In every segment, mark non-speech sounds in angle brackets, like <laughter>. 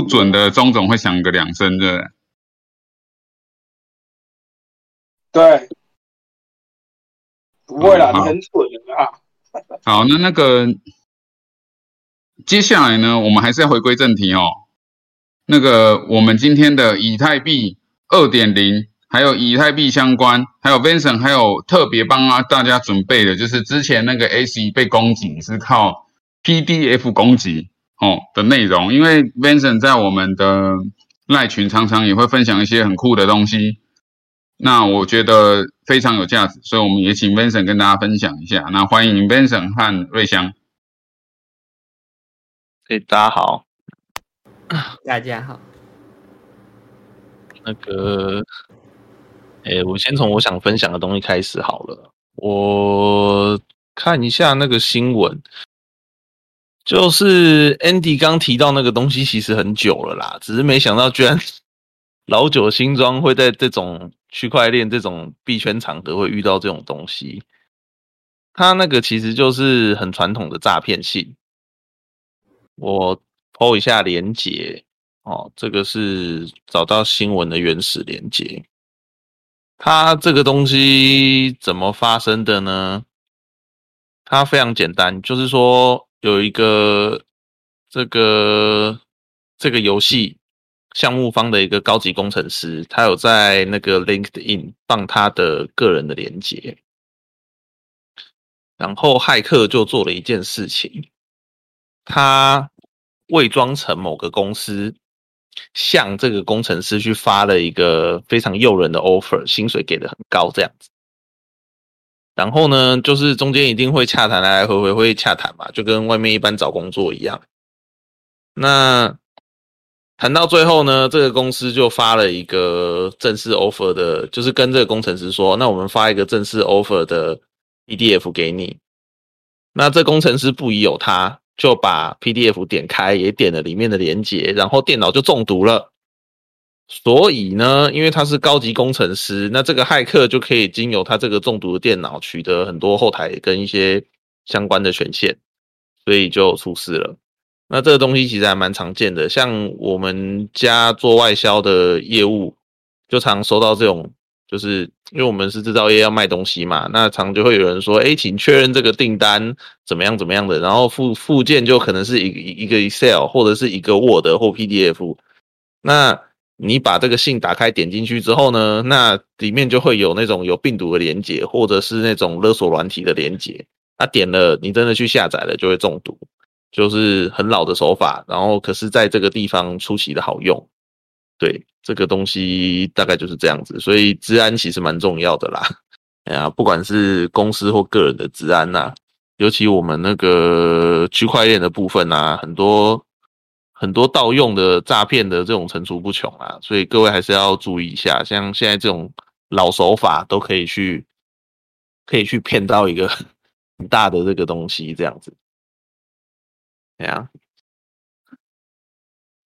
不准的钟总会响个两声，对不对？对，不会啦，很蠢的啊。<laughs> 好，那那个接下来呢，我们还是要回归正题哦。那个我们今天的以太币二点零，还有以太币相关，还有 Vincent 还有特别帮啊大家准备的，就是之前那个 S 被攻击是靠 PDF 攻击哦的内容，因为 Vincent 在我们的赖群常常也会分享一些很酷的东西，那我觉得非常有价值，所以我们也请 Vincent 跟大家分享一下。那欢迎 Vincent 和瑞香。哎，大家好，大家好，那个，哎，我先从我想分享的东西开始好了。我看一下那个新闻，就是 Andy 刚提到那个东西，其实很久了啦，只是没想到居然 <laughs> 老酒新装会在这种区块链这种币圈场合会遇到这种东西。它那个其实就是很传统的诈骗信。我 PO 一下连接哦，这个是找到新闻的原始连接。它这个东西怎么发生的呢？它非常简单，就是说有一个这个这个游戏项目方的一个高级工程师，他有在那个 LinkedIn 放他的个人的连接，然后骇客就做了一件事情，他伪装成某个公司，向这个工程师去发了一个非常诱人的 offer，薪水给的很高这样子。然后呢，就是中间一定会洽谈，来来回回会洽谈嘛，就跟外面一般找工作一样。那谈到最后呢，这个公司就发了一个正式 offer 的，就是跟这个工程师说，那我们发一个正式 offer 的 PDF 给你。那这工程师不疑有他，就把 PDF 点开，也点了里面的连接，然后电脑就中毒了。所以呢，因为他是高级工程师，那这个骇客就可以经由他这个中毒的电脑取得很多后台跟一些相关的权限，所以就出事了。那这个东西其实还蛮常见的，像我们家做外销的业务，就常收到这种，就是因为我们是制造业要卖东西嘛，那常就会有人说，哎，请确认这个订单怎么样怎么样的，然后附附件就可能是一个一个 Excel 或者是一个 Word 或 PDF，那你把这个信打开点进去之后呢，那里面就会有那种有病毒的连接，或者是那种勒索软体的连接。他点了，你真的去下载了，就会中毒，就是很老的手法。然后可是在这个地方出奇的好用，对这个东西大概就是这样子。所以治安其实蛮重要的啦。<laughs> 哎呀，不管是公司或个人的治安呐、尤其我们那个区块链的部分啊，很多。很多盗用的诈骗的这种层出不穷啊，所以各位还是要注意一下。像现在这种老手法都可以去，可以去骗到一个 <laughs> 很大的这个东西，这样子。对啊，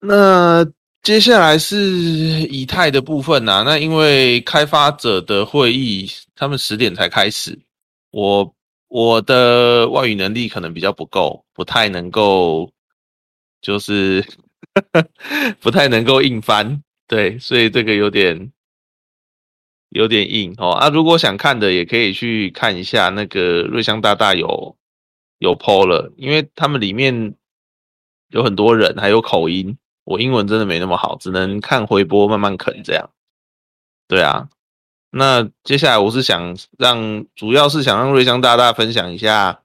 那接下来是以太的部分啊。那因为开发者的会议，他们十点才开始，我我的外语能力可能比较不够，不太能够。就是 <laughs> 不太能够硬翻，对，所以这个有点有点硬哦。啊，如果想看的，也可以去看一下那个瑞香大大有有 PO 了，因为他们里面有很多人，还有口音，我英文真的没那么好，只能看回播慢慢啃这样。对啊，那接下来我是想让，主要是想让瑞香大大分享一下，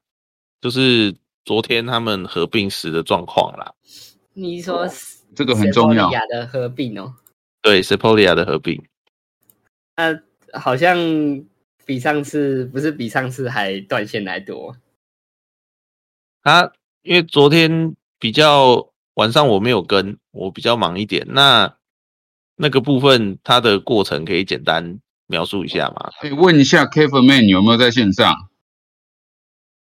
就是。昨天他们合并时的状况啦，你说这个很重要的合并哦，对 s e p o l i a 的合并，那好像比上次不是比上次还断线来多。他因为昨天比较晚上我没有跟，我比较忙一点。那那个部分它的过程可以简单描述一下吗？可以问一下 Kevin Man 有没有在线上？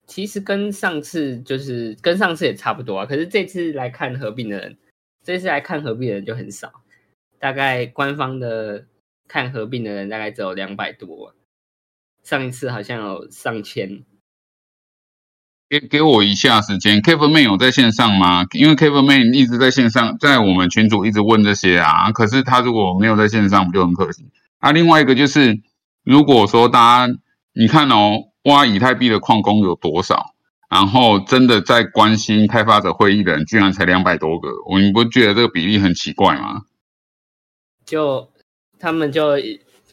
其实跟上次就是跟上次也差不多啊，可是这次来看合并的人，这次来看合并的人就很少，大概官方的看合并的人大概只有两百多，上一次好像有上千。给给我一下时间，Kevin Man 有在线上吗？因为 Kevin Man 一直在线上，在我们群组一直问这些啊。可是他如果没有在线上，不就很可惜啊？另外一个就是，如果说大家你看哦，挖以太币的矿工有多少？然后真的在关心开发者会议的人，居然才两百多个，我们不觉得这个比例很奇怪吗？就他们就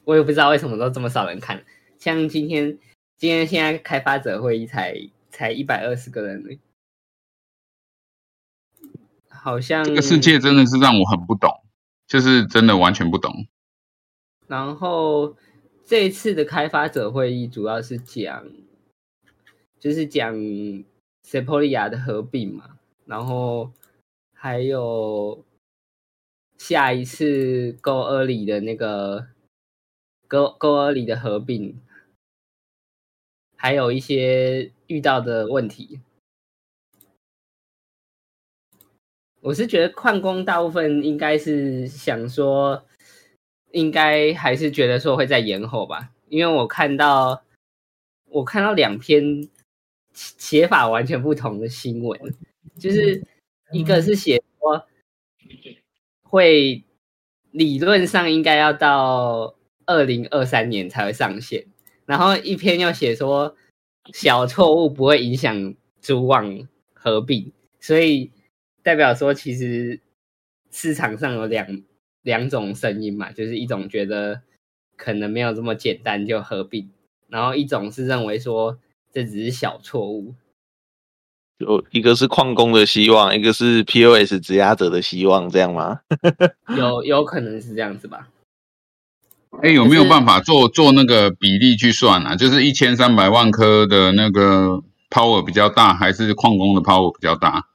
我也不知道为什么都这么少人看，像今天今天现在开发者会议才。才一百二十个人，好像这个世界真的是让我很不懂，就是真的完全不懂。然后这一次的开发者会议主要是讲，就是讲 Sepolia 的合并嘛，然后还有下一次 Go Early 的那个 Go Go Early 的合并。还有一些遇到的问题，我是觉得矿工大部分应该是想说，应该还是觉得说会在延后吧，因为我看到我看到两篇写法完全不同的新闻，就是一个是写说会理论上应该要到二零二三年才会上线。然后一篇又写说小错误不会影响主网合并，所以代表说其实市场上有两两种声音嘛，就是一种觉得可能没有这么简单就合并，然后一种是认为说这只是小错误。就一个是矿工的希望，一个是 POS 质押者的希望，这样吗？<laughs> 有有可能是这样子吧。哎，有没有办法做做那个比例去算啊？就是一千三百万颗的那个 power 比较大，还是矿工的 power 比较大？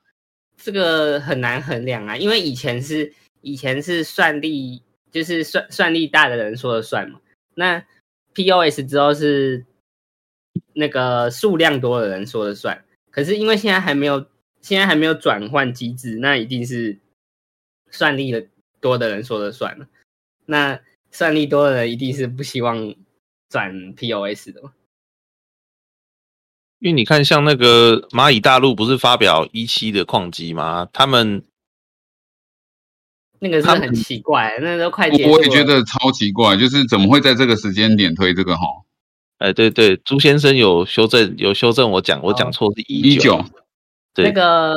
这个很难衡量啊，因为以前是以前是算力，就是算算力大的人说了算嘛。那 POS 之后是那个数量多的人说了算。可是因为现在还没有，现在还没有转换机制，那一定是算力的多的人说了算了。那算力多的人一定是不希望转 POS 的嘛，因为你看，像那个蚂蚁大陆不是发表一期的矿机吗？他们那个是很奇怪，那都快我也觉得超奇怪，就是怎么会在这个时间点推这个哈？哎，对对，朱先生有修正，有修正我讲，我讲错是一九，对那个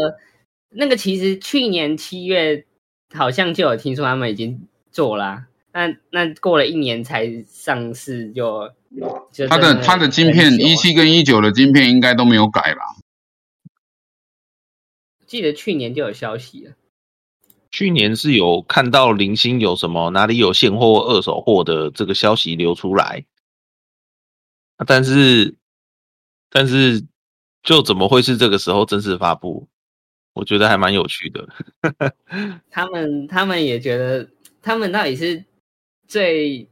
那个其实去年七月好像就有听说他们已经做了。那那过了一年才上市，就他的他的晶片一七跟一九的晶片应该都没有改吧？记得去年就有消息了，去年是有看到零星有什么哪里有现货二手货的这个消息流出来，但是但是就怎么会是这个时候正式发布？我觉得还蛮有趣的。<laughs> 他们他们也觉得，他们到底是。最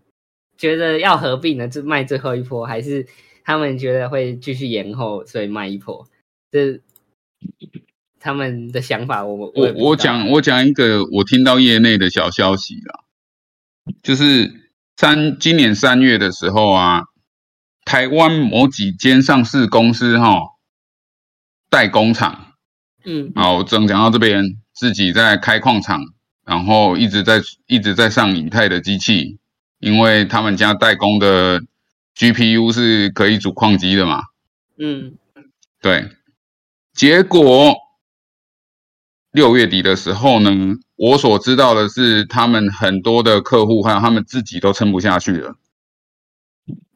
觉得要合并的就卖最后一波，还是他们觉得会继续延后，所以卖一波？这他们的想法，我我我讲我讲一个我听到业内的小消息啦，就是三今年三月的时候啊，台湾某几间上市公司哈代工厂，嗯，好，正讲到这边，自己在开矿厂。然后一直在一直在上以太的机器，因为他们家代工的 GPU 是可以组矿机的嘛。嗯，对。结果六月底的时候呢，我所知道的是，他们很多的客户还有他们自己都撑不下去了。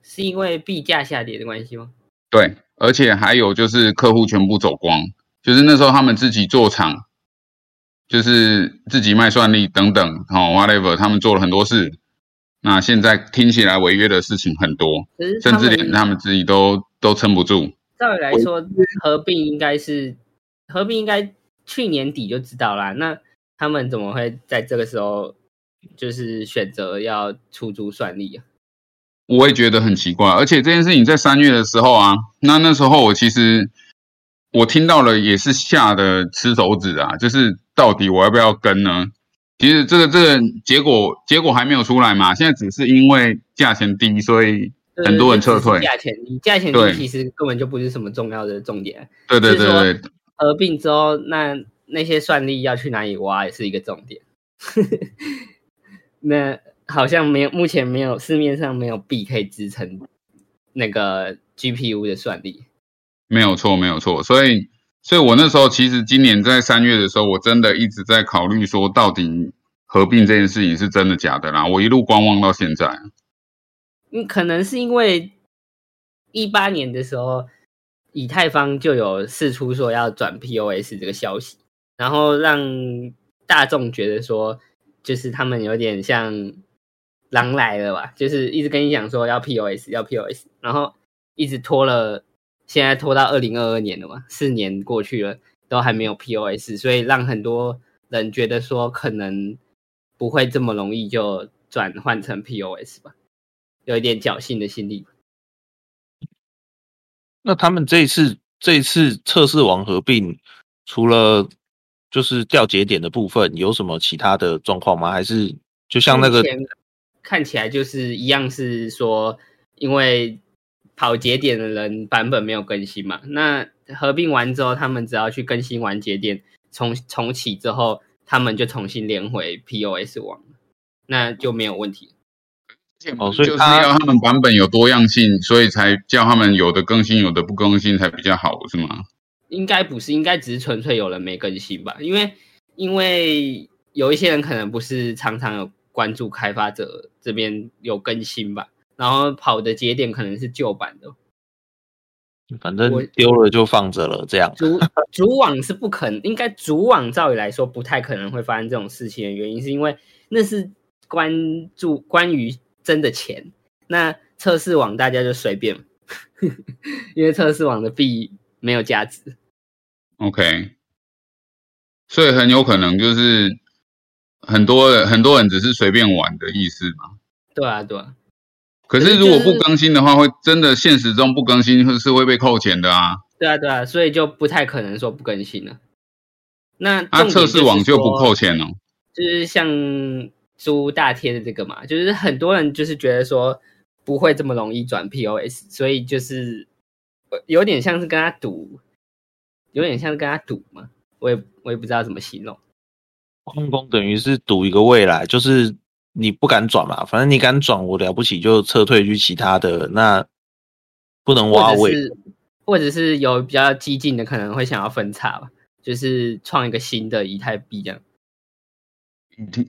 是因为币价下跌的关系吗？对，而且还有就是客户全部走光，就是那时候他们自己做厂。就是自己卖算力等等，哦，whatever，他们做了很多事。那现在听起来违约的事情很多，甚至连他们自己都都撑不住。照理来说，合并应该是合并应该去年底就知道啦。那他们怎么会在这个时候就是选择要出租算力啊？我也觉得很奇怪。而且这件事情在三月的时候啊，那那时候我其实我听到了也是吓得吃手指啊，就是。到底我要不要跟呢？其实这个这个结果结果还没有出来嘛，现在只是因为价钱低，所以很多人撤退。价钱，低价钱低其实根本就不是什么重要的重点。对对对对，合并之后，那那些算力要去哪里挖也是一个重点。<laughs> 那好像没有，目前没有市面上没有币可以支撑那个 GPU 的算力。没有错，没有错。所以，所以我那时候其实今年在三月的时候，我真的一直在考虑说，到底合并这件事情是真的假的啦。我一路观望到现在。嗯，可能是因为一八年的时候，以太坊就有释出说要转 POS 这个消息，然后让大众觉得说，就是他们有点像狼来了吧，就是一直跟你讲说要 POS 要 POS，然后一直拖了，现在拖到二零二二年了嘛，四年过去了，都还没有 POS，所以让很多人觉得说可能不会这么容易就转换成 POS 吧。有一点侥幸的心理。那他们这一次这一次测试网合并，除了就是掉节点的部分，有什么其他的状况吗？还是就像那个看起来就是一样，是说因为跑节点的人版本没有更新嘛，那合并完之后，他们只要去更新完节点，重重启之后，他们就重新连回 POS 网，那就没有问题。就是哦所以就是要他们版本有多样性，所以才叫他们有的更新，有的不更新才比较好，是吗？应该不是，应该只是纯粹有人没更新吧？因为因为有一些人可能不是常常有关注开发者这边有更新吧，然后跑的节点可能是旧版的，反正我丢了就放着了，这样。主主网是不可能，应该主网照理来说不太可能会发生这种事情的原因，是因为那是关注关于真的钱，那测试网大家就随便，<laughs> 因为测试网的币没有价值。OK，所以很有可能就是很多人很多人只是随便玩的意思嘛。对啊，对啊，可是如果不更新的话，会真的现实中不更新是是会被扣钱的啊。对啊，对啊，所以就不太可能说不更新了。那啊，重点测试网就不扣钱哦。就是像租大贴的这个嘛，就是很多人就是觉得说不会这么容易转 POS，所以就是呃有点像是跟他赌，有点像是跟他赌嘛，我也我也不知道怎么形容。矿工等于是赌一个未来，就是你不敢转嘛，反正你敢转，我了不起就撤退去其他的，那不能挖位。或者是有比较激进的，可能会想要分叉吧，就是创一个新的以太币这样。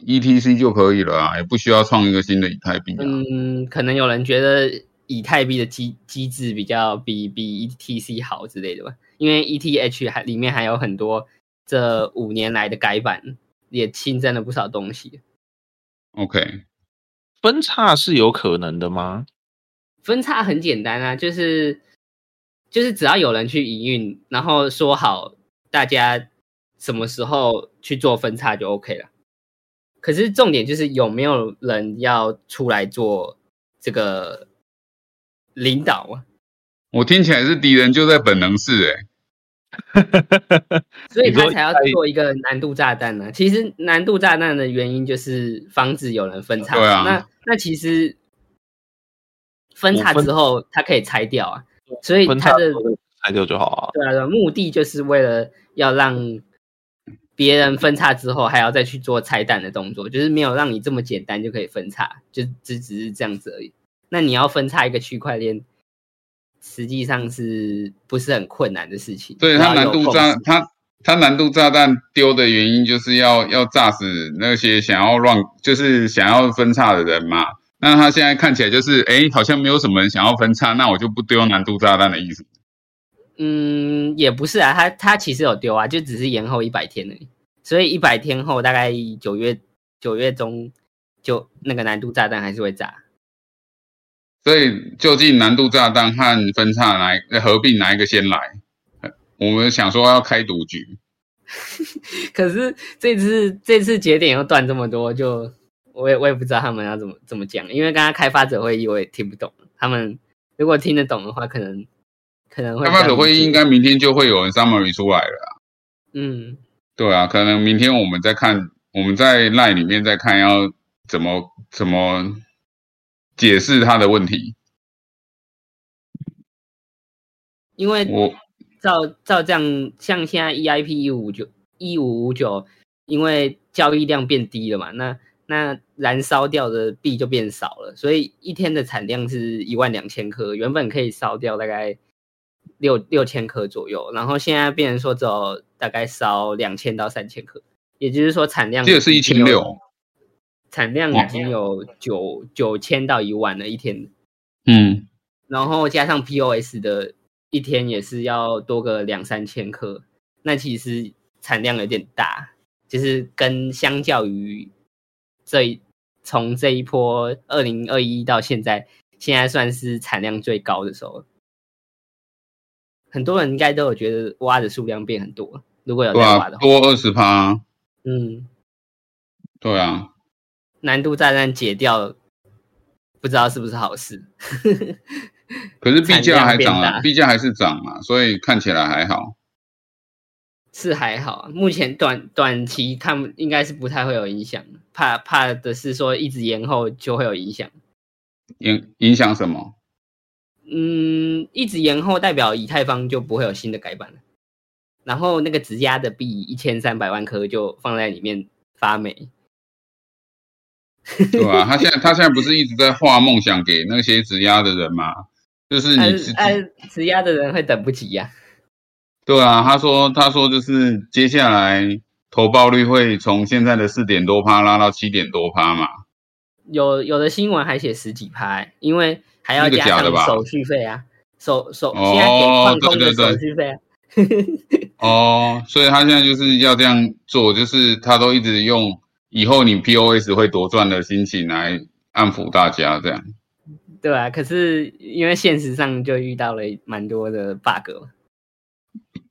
E T C 就可以了啊，也不需要创一个新的以太币啊。嗯，可能有人觉得以太币的机机制比较比比 ETC 好之类的吧，因为 ETH 还里面还有很多这五年来的改版，也新增了不少东西。OK，分叉是有可能的吗？分叉很简单啊，就是就是只要有人去营运，然后说好大家什么时候去做分叉就 OK 了。可是重点就是有没有人要出来做这个领导啊？我听起来是敌人就在本能寺诶、<laughs> 所以他才要做一个难度炸弹呢、其实难度炸弹的原因就是防止有人分叉。对啊那那其实分叉之后，它可以拆掉啊。所以分它的拆掉就好啊。对啊，对啊目的就是为了要让别人分叉之后还要再去做拆弹的动作，就是没有让你这么简单就可以分叉，就只只是这样子而已。那你要分叉一个区块链，实际上是不是很困难的事情？对它难度炸它它难度炸弹丢的原因就是要要炸死那些想要乱就是想要分叉的人嘛。那他现在看起来就是诶，好像没有什么人想要分叉，那我就不丢难度炸弹的意思。嗯，也不是啊，他他其实有丢啊，就只是延后一百天而已。所以一百天后，大概九月九月中，就那个难度炸弹还是会炸。所以究竟难度炸弹和分叉哪一呃合并哪一个先来？呃我们想说要开赌局，<laughs> 可是这次这次节点又断这么多，就我也我也不知道他们要怎么怎么讲，因为刚刚开发者会议我也听不懂。他们如果听得懂的话，可能可能会开发者会议应该该明天就会有人 summary 出来了啊。嗯对啊，可能明天我们再看，我们在 line 里面再看要怎么怎么解释他的问题。因为我照照这样，像现在 EIP 一五九一五五九，因为交易量变低了嘛，那那燃烧掉的币就变少了，所以一天的产量是一万两千颗，原本可以烧掉大概六六千颗左右，然后现在变成说只有大概烧两千到三千颗，也就是说产量这个是一千六，产量已经有九九千到一万了一天，嗯，然后加上 POS 的一天也是要多个两三千颗，那其实产量有点大，就是跟相较于这一从这一波二零二一到现在，现在算是产量最高的时候。很多人应该都有觉得挖的数量变很多，如果有在挖的话，多二十趴，嗯，对啊，难度炸弹解掉，不知道是不是好事。可是币价还涨产量变大啊，币价还是涨嘛，所以看起来还好。是还好，目前短短期看应该是不太会有影响，怕怕的是说一直延后就会有影响。影影响什么？嗯，一直延后代表以太坊就不会有新的改版了，然后那个质押的币一千三百万颗就放在里面发霉。<laughs> 对啊、他现在他现在不是一直在画梦想给那些质押的人吗？就是你质押的人会等不及呀、对啊，他说他说就是接下来投报率会从现在的四点多趴拉到七点多趴嘛。有有的新闻还写十几趴、欸因为还要那个加假的手续费啊，手手哦现在给矿工的手续费啊。<laughs> 哦，所以他现在就是要这样做，就是他都一直用以后你 POS 会多赚的心情来安抚大家这样。对啊，可是因为现实上就遇到了蛮多的 bug，嘛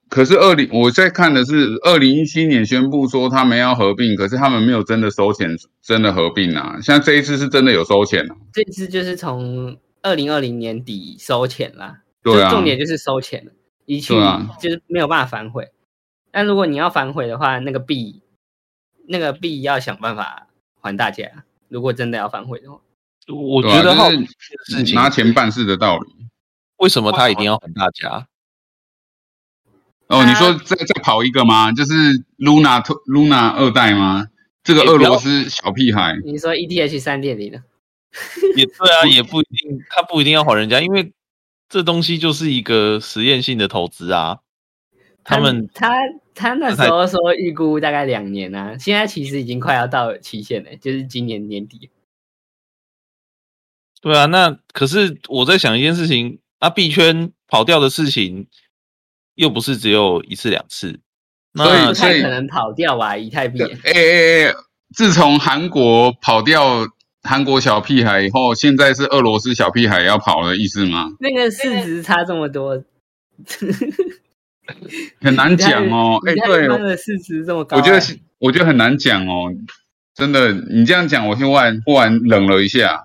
可是二零我在看的是二零一七年宣布说他们要合并，可是他们没有真的收钱，真的合并啊。像这一次是真的有收钱啊。这次就是从二零二零年底收钱啦，对啊重点就是收钱了，一去就是没有办法反悔。但如果你要反悔的话，那个币，那个币要想办法还大家。如果真的要反悔的话，我觉得好奇就是拿钱办事的道理。为什么他一定要还大家？哦，你说再再跑一个吗？就是 Luna 特 Luna 二代吗？这个俄罗斯小屁孩，你说 ETH 三点零呢？<laughs> 也对啊，也不一定，他不一定要还人家，因为这东西就是一个实验性的投资啊。他们他他那时候说预估大概两年啊，现在其实已经快要到期限了，就是今年年底。对啊，那可是我在想一件事情，啊，币圈跑掉的事情又不是只有一次两次，所以那不所以太可能跑掉吧？以太币哎哎哎，自从韩国跑掉韩国小屁孩以后，现在是俄罗斯小屁孩要跑的意思吗？那个市值差这么多，<laughs> 很难讲哦。哎，对，市值这么高、我觉得，我觉得很难讲哦。真的，你这样讲，我忽然忽然冷了一下。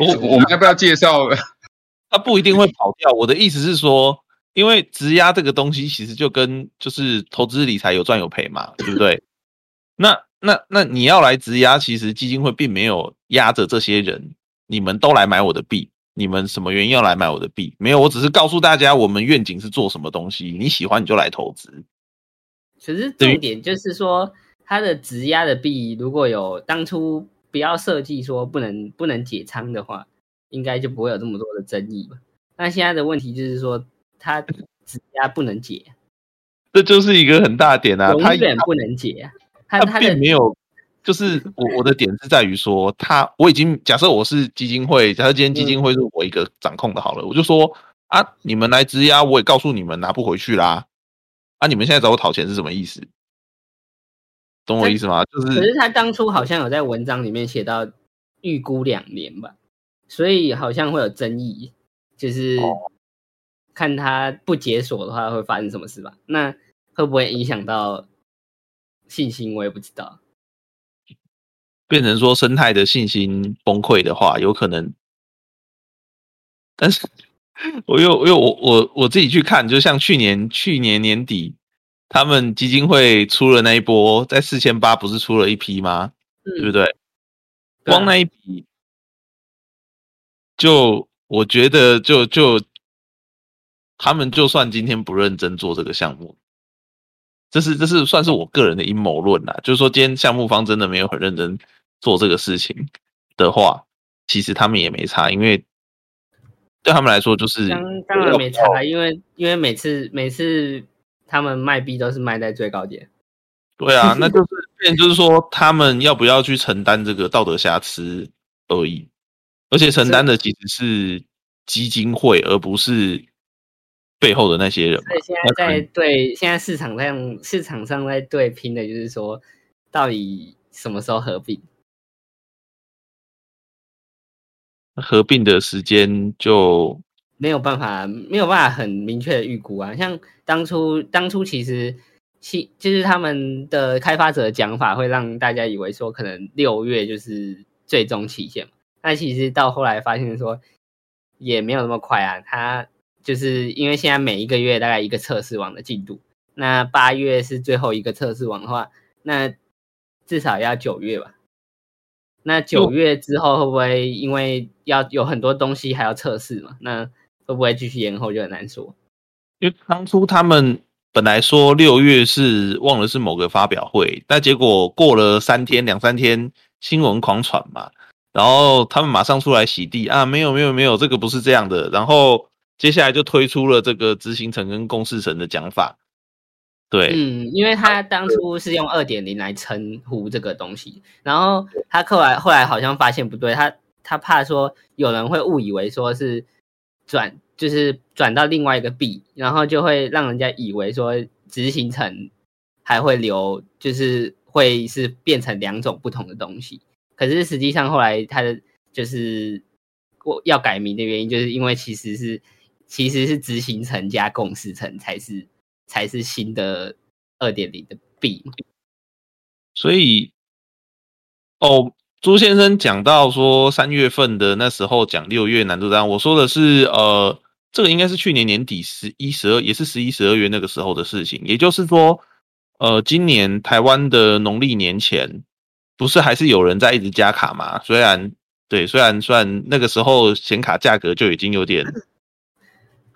我我们要不要介绍？<laughs> 他不一定会跑掉。我的意思是说，因为质押这个东西其实就跟就是投资理财有赚有赔嘛，对不对？那那那你要来质押，其实基金会并没有压着这些人，你们都来买我的币，你们什么原因要来买我的币？没有，我只是告诉大家我们愿景是做什么东西，你喜欢你就来投资。可是重点就是说，它的质押的币如果有当初不要设计说不能不能解仓的话，应该就不会有这么多的争议吧？那现在的问题就是说，它质押不能解，这就是一个很大的点啊，永它远不能解啊！它它它的并没有，就是我我的点是在于说，他我已经假设我是基金会，假设今天基金会是我一个掌控的，好了，我就说啊，你们来质押，我也告诉你们拿不回去啦，啊，你们现在找我讨钱是什么意思？懂我意思吗？就是可是他当初好像有在文章里面写到预估两年吧，所以好像会有争议，就是哦看他不解锁的话会发生什么事吧？那会不会影响到信心？我也不知道。变成说生态的信心崩溃的话，有可能。但是 <laughs> 我又因为我我我自己去看，就像去年去年年底，他们基金会出了那一波，在四千八不是出了一批吗？对不嗯，对？光那一笔，就我觉得就就他们就算今天不认真做这个项目，这是这是算是我个人的阴谋论啦。就是说，今天项目方真的没有很认真做这个事情的话，其实他们也没差，因为对他们来说就是当当然没差啊，因为因为每次每次他们卖币都是卖在最高点。对啊，那就是变就是说，他们要不要去承担这个道德瑕疵而已，而且承担的其实是基金会，而不是背后的那些人嘛。所以现在在对现在市场上市场上在对拼的就是说，到底什么时候合并？合并的时间就没有办法没有办法很明确的预估啊。像当初当初其实其就是他们的开发者的讲法，会让大家以为说可能六月就是最终期限嘛。那其实到后来发现说也没有那么快啊。它就是因为现在每一个月大概一个测试网的进度，那八月是最后一个测试网的话，那至少要九月吧。那九月之后会不会因为要有很多东西还要测试嘛？那会不会继续延后就很难说。因为当初他们本来说六月是忘了是某个发表会，但结果过了三天两三天新闻狂传嘛，然后他们马上出来洗地啊，没有没有没有，这个不是这样的。然后接下来就推出了这个执行层跟共事层的讲法。对，嗯，因为他当初是用二点零来称呼这个东西，然后他后来后来好像发现不对，他他怕说有人会误以为说是转就是转到另外一个币，然后就会让人家以为说执行层还会留，就是会是变成两种不同的东西。可是实际上后来他的就是我要改名的原因，就是因为其实是其实是执行层加共识层才是。才是新的二点零的币，所以哦，朱先生讲到说三月份的那时候讲六月难度单，我说的是呃，这个应该是去年年底十一十二，也是十一十二月那个时候的事情。也就是说，呃，今年台湾的农历年前，不是还是有人在一直加卡吗？虽然对，虽然虽然那个时候显卡价格就已经有点。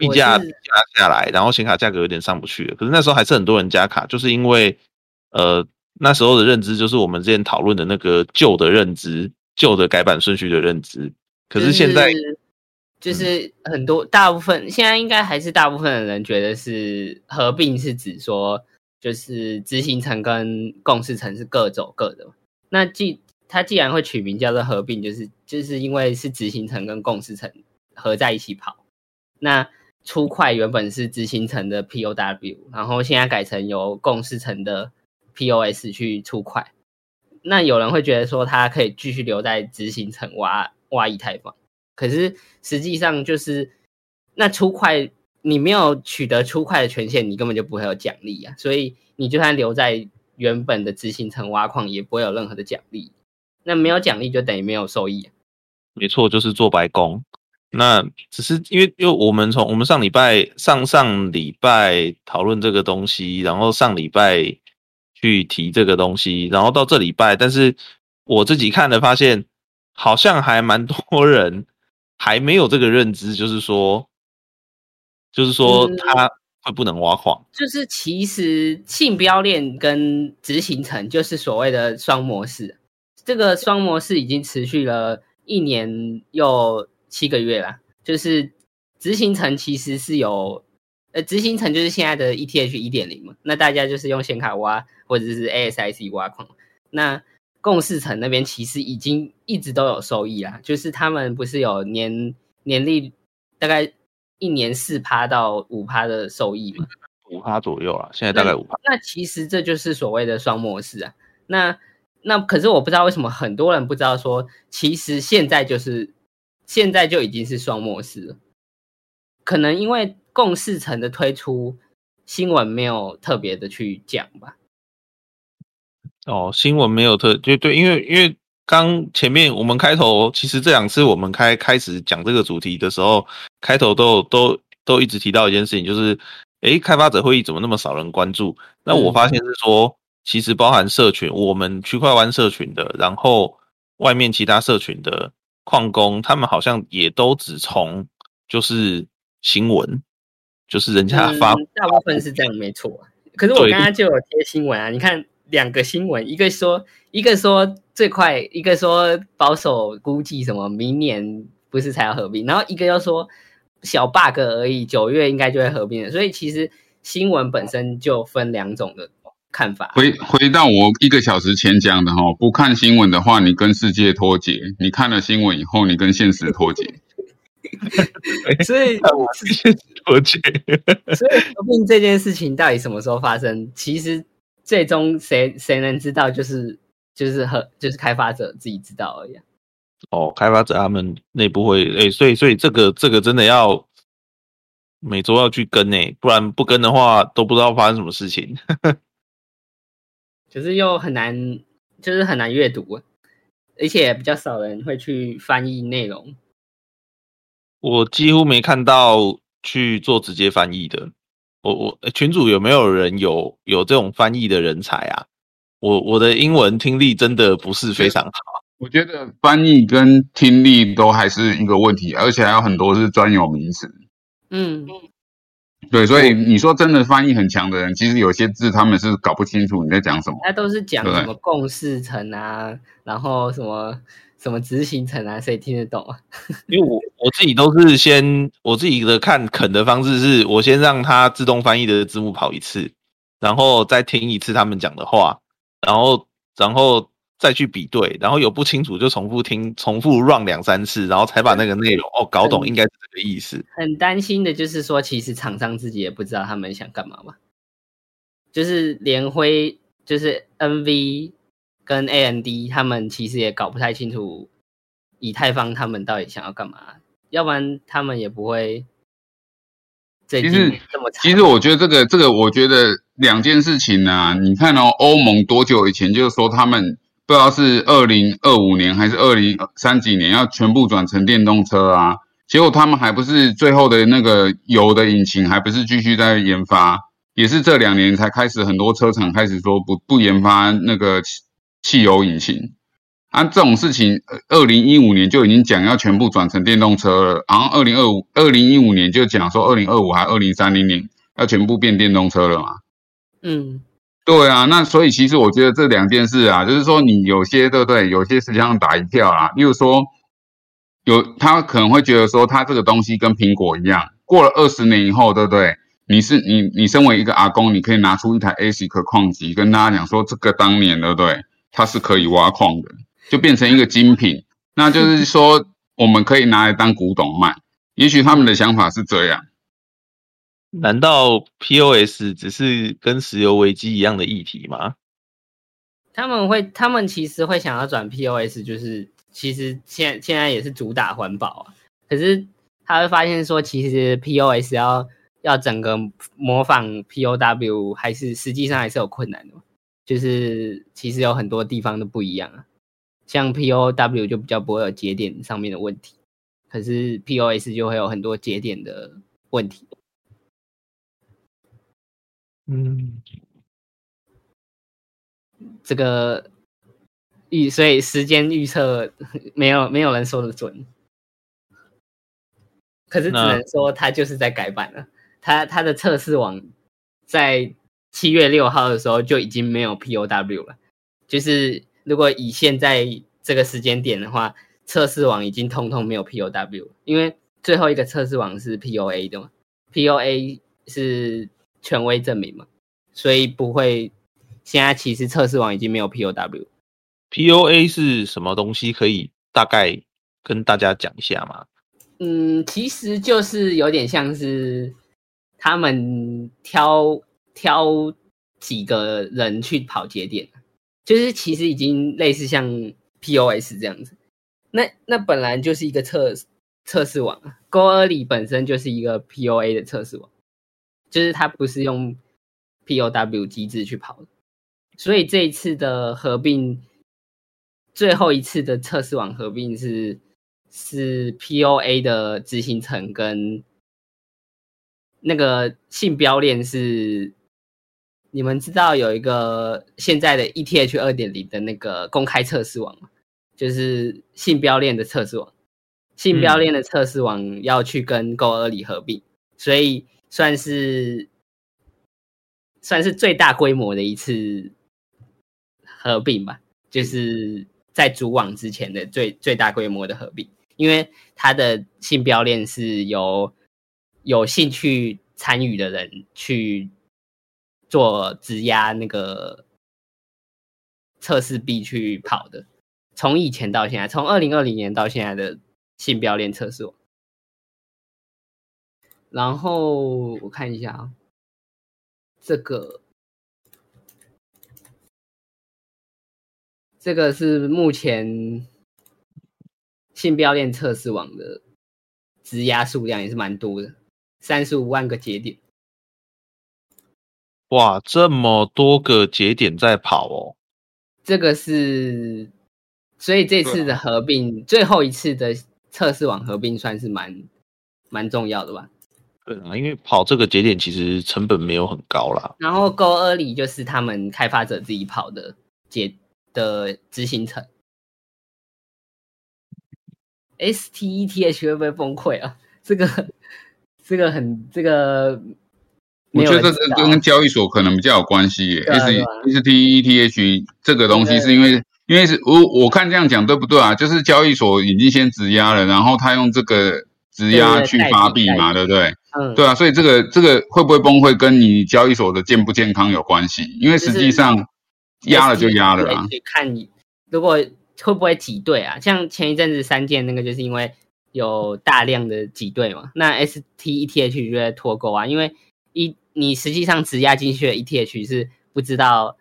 币价压下来，然后显卡价格有点上不去了。可是那时候还是很多人加卡，就是因为呃那时候的认知就是我们之前讨论的那个旧的认知，旧的改版顺序的认知。可是现在就是很多大部分现在应该还是大部分的人觉得是合并是指说就是执行层跟共识层是各走各的。那既它既然会取名叫做合并，就是就是因为是执行层跟共识层合在一起跑，那。出块原本是执行层的 POW，然后现在改成由共识层的 POS 去出块。那有人会觉得说，他可以继续留在执行层挖挖以太坊，可是实际上就是那出块，你没有取得出块的权限，你根本就不会有奖励啊。所以你就算留在原本的执行层挖矿，也不会有任何的奖励。那没有奖励，就等于没有收益。没错，就是做白工。那只是因为，因为我们从我们上礼拜、上上礼拜讨论这个东西，然后上礼拜去提这个东西，然后到这礼拜，但是我自己看了发现，好像还蛮多人还没有这个认知，就是说，就是说他会不能挖矿。就是其实信标链跟执行层就是所谓的双模式，这个双模式已经持续了一年又。七个月啦，就是执行层其实是有，呃，执行层就是现在的 ETH 一点零嘛，那大家就是用显卡挖或者是 ASIC 挖矿，那共识层那边其实已经一直都有收益啦，就是他们不是有年年利大概一年四趴到五趴的收益嘛，五趴左右啊，现在大概五趴。那其实这就是所谓的双模式啊，那那可是我不知道为什么很多人不知道说，其实现在就是。现在就已经是双模式了，可能因为共识层的推出，新闻没有特别的去讲吧。哦，新闻没有特就对，因为因为刚前面我们开头，其实这两次我们开开始讲这个主题的时候，开头都都都一直提到一件事情，就是诶，开发者会议怎么那么少人关注？那我发现是说，其实包含社群，我们区块湾社群的，然后外面其他社群的。矿工他们好像也都只从就是新闻，就是人家发嗯大部分是这样，没错。可是我刚刚就有贴新闻啊，你看两个新闻，一个说一个说最快，一个说保守估计什么明年不是才要合并，然后一个又说小 bug 而已，九月应该就会合并了。所以其实新闻本身就分两种的看法。回回到我一个小时前讲的哈，不看新闻的话，你跟世界脱节；你看了新闻以后，你跟现实脱节。<laughs> 所以 <laughs> 我觉 <laughs> 所以合并这件事情到底什么时候发生？其实最终谁谁能知道，就是就是和就是开发者自己知道而已啊、哦，开发者他们内部会诶、所以所以这个这个真的要每周要去跟诶、不然不跟的话都不知道发生什么事情。可是又很难，就是很难阅读，而且比较少人会去翻译内容。我几乎没看到去做直接翻译的。我我群主有没有人有有这种翻译的人才啊？我我的英文听力真的不是非常好。我觉得翻译跟听力都还是一个问题，而且还有很多是专有名词。嗯，对，所以你说真的翻译很强的人，其实有些字他们是搞不清楚你在讲什么。那都是讲什么共事层啊，然后什么什么执行层啊，谁听得懂啊？<laughs> 因为我我自己都是先我自己的看啃的方式是，我先让它自动翻译的字幕跑一次，然后再听一次他们讲的话，然后然后再去比对，然后有不清楚就重复听，重复 run 两三次，然后才把那个内容哦搞懂，应该是这个意思。很担心的就是说，其实厂商自己也不知道他们想干嘛嘛。就是联辉，就是 NV 跟 AMD，他们其实也搞不太清楚以太坊他们到底想要干嘛，要不然他们也不会这么长。其实我觉得这个这个，我觉得两件事情啊，你看哦，欧盟多久以前就是说他们不知道是二零二五年还是二零三几年要全部转成电动车啊，结果他们还不是最后的那个油的引擎还不是继续在研发，也是这两年才开始很多车厂开始说不不研发那个汽汽油引擎。啊，这种事情，二零一五年就已经讲要全部转成电动车了，然后二零二五、二零一五年就讲说二零二五还二零三零年要全部变电动车了嘛？嗯，对啊，那所以其实我觉得这两件事啊，就是说你有些对不对？有些实际上打一票啊，例如说有他可能会觉得说他这个东西跟苹果一样，过了二十年以后，对不对？你是你你身为一个阿公，你可以拿出一台 ASIC 矿机跟大家讲说，这个当年对不对？它是可以挖矿的。就变成一个精品，那就是说我们可以拿来当古董卖。也许他们的想法是这样。难道 POS 只是跟石油危机一样的议题吗？他们会，他们其实会想要转 POS，就是其实现现在也是主打环保啊。可是他会发现说，其实 POS 要要整个模仿 POW，还是实际上还是有困难的。就是其实有很多地方都不一样啊。像 POW 就比较不会有节点上面的问题，可是 POS 就会有很多节点的问题。嗯，这个预，所以时间预测没有没有人说的准，可是只能说他就是在改版了。他他的测试网在七月六号的时候就已经没有 POW 了，就是如果以现在这个时间点的话，测试网已经通通没有 POW，因为最后一个测试网是 POA 的嘛，POA 是权威证明嘛，所以不会。现在其实测试网已经没有 POW。POA 是什么东西？可以大概跟大家讲一下吗？嗯，其实就是有点像是他们挑挑几个人去跑节点，就是其实已经类似像 POS 这样子。那那本来就是一个测测试网啊，Go Early 本身就是一个 POA 的测试网，就是它不是用 POW 机制去跑的。所以这一次的合并，最后一次的测试网合并是是 POA 的执行层跟那个信标链是，你们知道有一个现在的 ETH 二点零的那个公开测试网吗？就是信标链的测试网，信标链的测试网要去跟 Go 二里合并，所以算是算是最大规模的一次合并吧，就是在主网之前的最最大规模的合并，因为它的性标链是由有兴趣参与的人去做质押那个测试币去跑的，从以前到现在，从二零二零年到现在的性标链测试网。然后我看一下啊，这个这个是目前信标链测试网的质押数量也是蛮多的，三十五万个节点。哇，这么多个节点在跑哦。这个是，所以这次的合并，最后一次的测试网合并算是蛮蛮重要的吧。对啊，因为跑这个节点其实成本没有很高啦。然后 Go Early 就是他们开发者自己跑的节的执行层。STETH 会不会崩溃啊？这个这个很这个，我觉得这个跟交易所可能比较有关系耶。STETH 这个东西是因为因为是我我看这样讲对不对啊？就是交易所已经先质押了，然后他用这个质押去发币嘛，对不对？嗯，对啊，所以这个这个会不会崩溃，跟你交易所的健不健康有关系。因为实际上压了就压了啊。看你如果会不会挤兑啊？像前一阵子三件那个，就是因为有大量的挤兑嘛，那 STETH 就在脱钩啊，因为一你实际上质押进去的 ETH 是不知道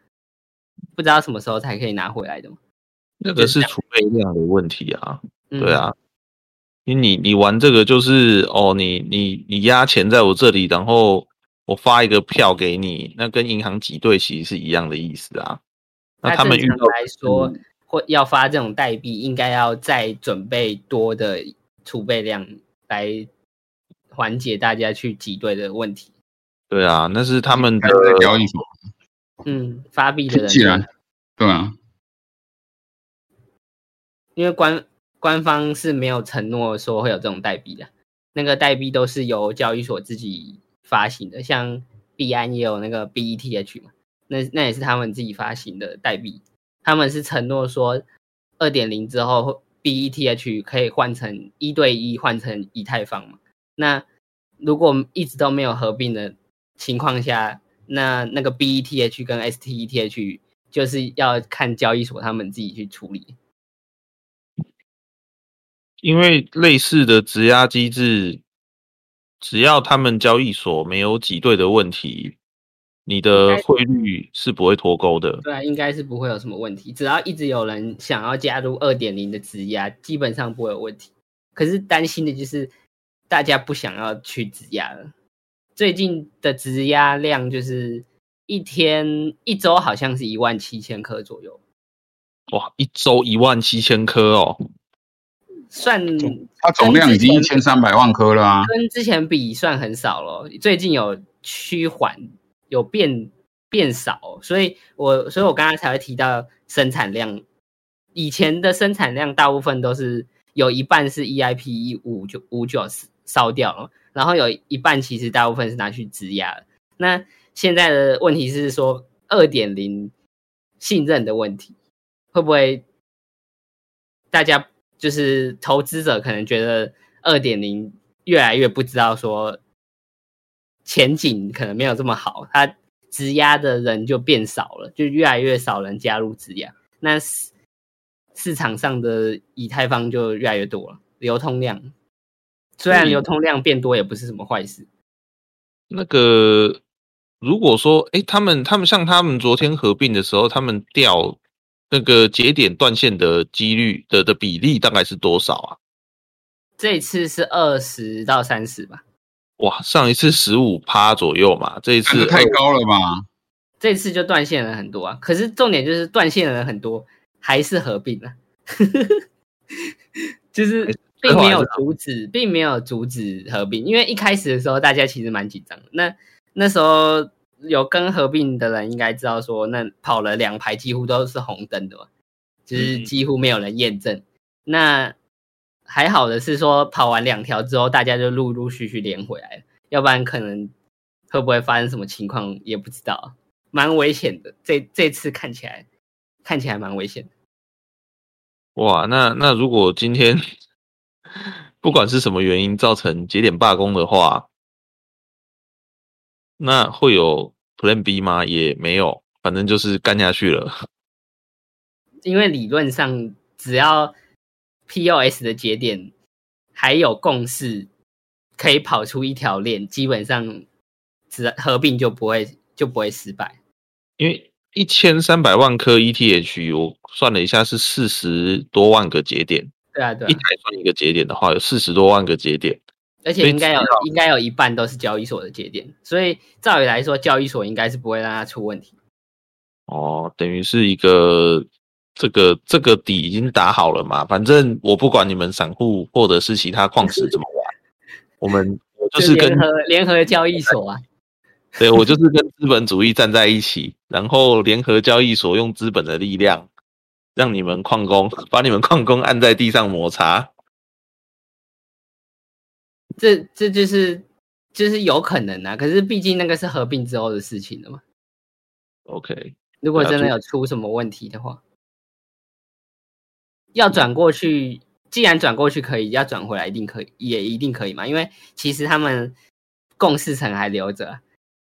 不知道什么时候才可以拿回来的嘛。那个是储备量的问题啊。嗯、对，啊，因为你你玩这个就是哦，你你你压钱在我这里，然后我发一个票给你，那跟银行挤兑其实是一样的意思啊。那那他们遇到正常来说嗯，或要发这种代币，应该要再准备多的储备量来缓解大家去挤兑的问题。对啊，那是他们的交易所，嗯，发币的人既然对啊，因为官官方是没有承诺说会有这种代币的，那个代币都是由交易所自己发行的，像币安也有那个 BETH 嘛，那那也是他们自己发行的代币，他们是承诺说二点零之后 BETH 可以换成一对一换成以太坊嘛，那如果一直都没有合并的情况下，那那个 BETH 跟 STETH 就是要看交易所他们自己去处理。因为类似的质押机制，只要他们交易所没有挤兑的问题，你的汇率是不会脱钩的。对啊，应该是不会有什么问题。只要一直有人想要加入二点零的质押，基本上不会有问题。可是担心的就是大家不想要去质押了。最近的质押量就是一天一周好像是一万七千颗左右，哇，一周一万七千颗哦，算它总量已经一千三百万颗了啊。跟之前比算很少了。最近有趋缓，有变变少，所以我所以我刚刚才会提到生产量。以前的生产量大部分都是有一半是 EIP 五九五九烧掉了，然后有一半其实大部分是拿去质押了。那现在的问题是说二点零信任的问题，会不会大家就是投资者可能觉得二点零越来越不知道说前景可能没有这么好，它质押的人就变少了，就越来越少人加入质押，那市市场上的以太坊就越来越多了，流通量。虽然流通量变多也不是什么坏事，那个如果说，诶，他们他们像他们昨天合并的时候，他们调那个节点断线的几率的的比例大概是多少啊？这一次是二十到三十吧，哇，上一次十五趴左右嘛，这一次太高了吧？这次就断线了很多啊。可是重点就是断线的人很多，还是合并了，<laughs> 就是并没有阻止，并没有阻止合并。因为一开始的时候，大家其实蛮紧张的。那那时候有跟合并的人应该知道说，那跑了两排几乎都是红灯的嘛，就是嗯几乎没有人验证。那还好的是说，跑完两条之后，大家就陆陆续续连回来了，要不然可能会不会发生什么情况也不知道，蛮危险的。这这次看起来看起来蛮危险的。哇，那那如果今天 <laughs> 不管是什么原因造成节点罢工的话，那会有 Plan B 吗？也没有，反正就是干下去了。<laughs> 因为理论上，只要 POS 的节点还有共识，可以跑出一条链，基本上只合并就不会就不会失败。因为一千三百万颗 ETH，我算了一下是四十多万个节点，对啊，对啊，一台算一个节点的话，有四十多万个节点。而且应该有应该有一半都是交易所的节点，所以照理来说，交易所应该是不会让它出问题。哦，等于是一个这个这个底已经打好了嘛？反正我不管你们散户或者是其他矿石怎么玩，我们 <laughs> 我就是跟联合联合交易所啊，对我就是跟资本主义站在一起，然后联合交易所用资本的力量，让你们矿工把你们矿工按在地上摩擦。这这就是就是有可能啊，可是毕竟那个是合并之后的事情了嘛。OK，如果真的有出什么问题的话，要转过去，既然转过去可以，要转回来一定可以，也一定可以嘛。因为其实他们共识层还留着啊，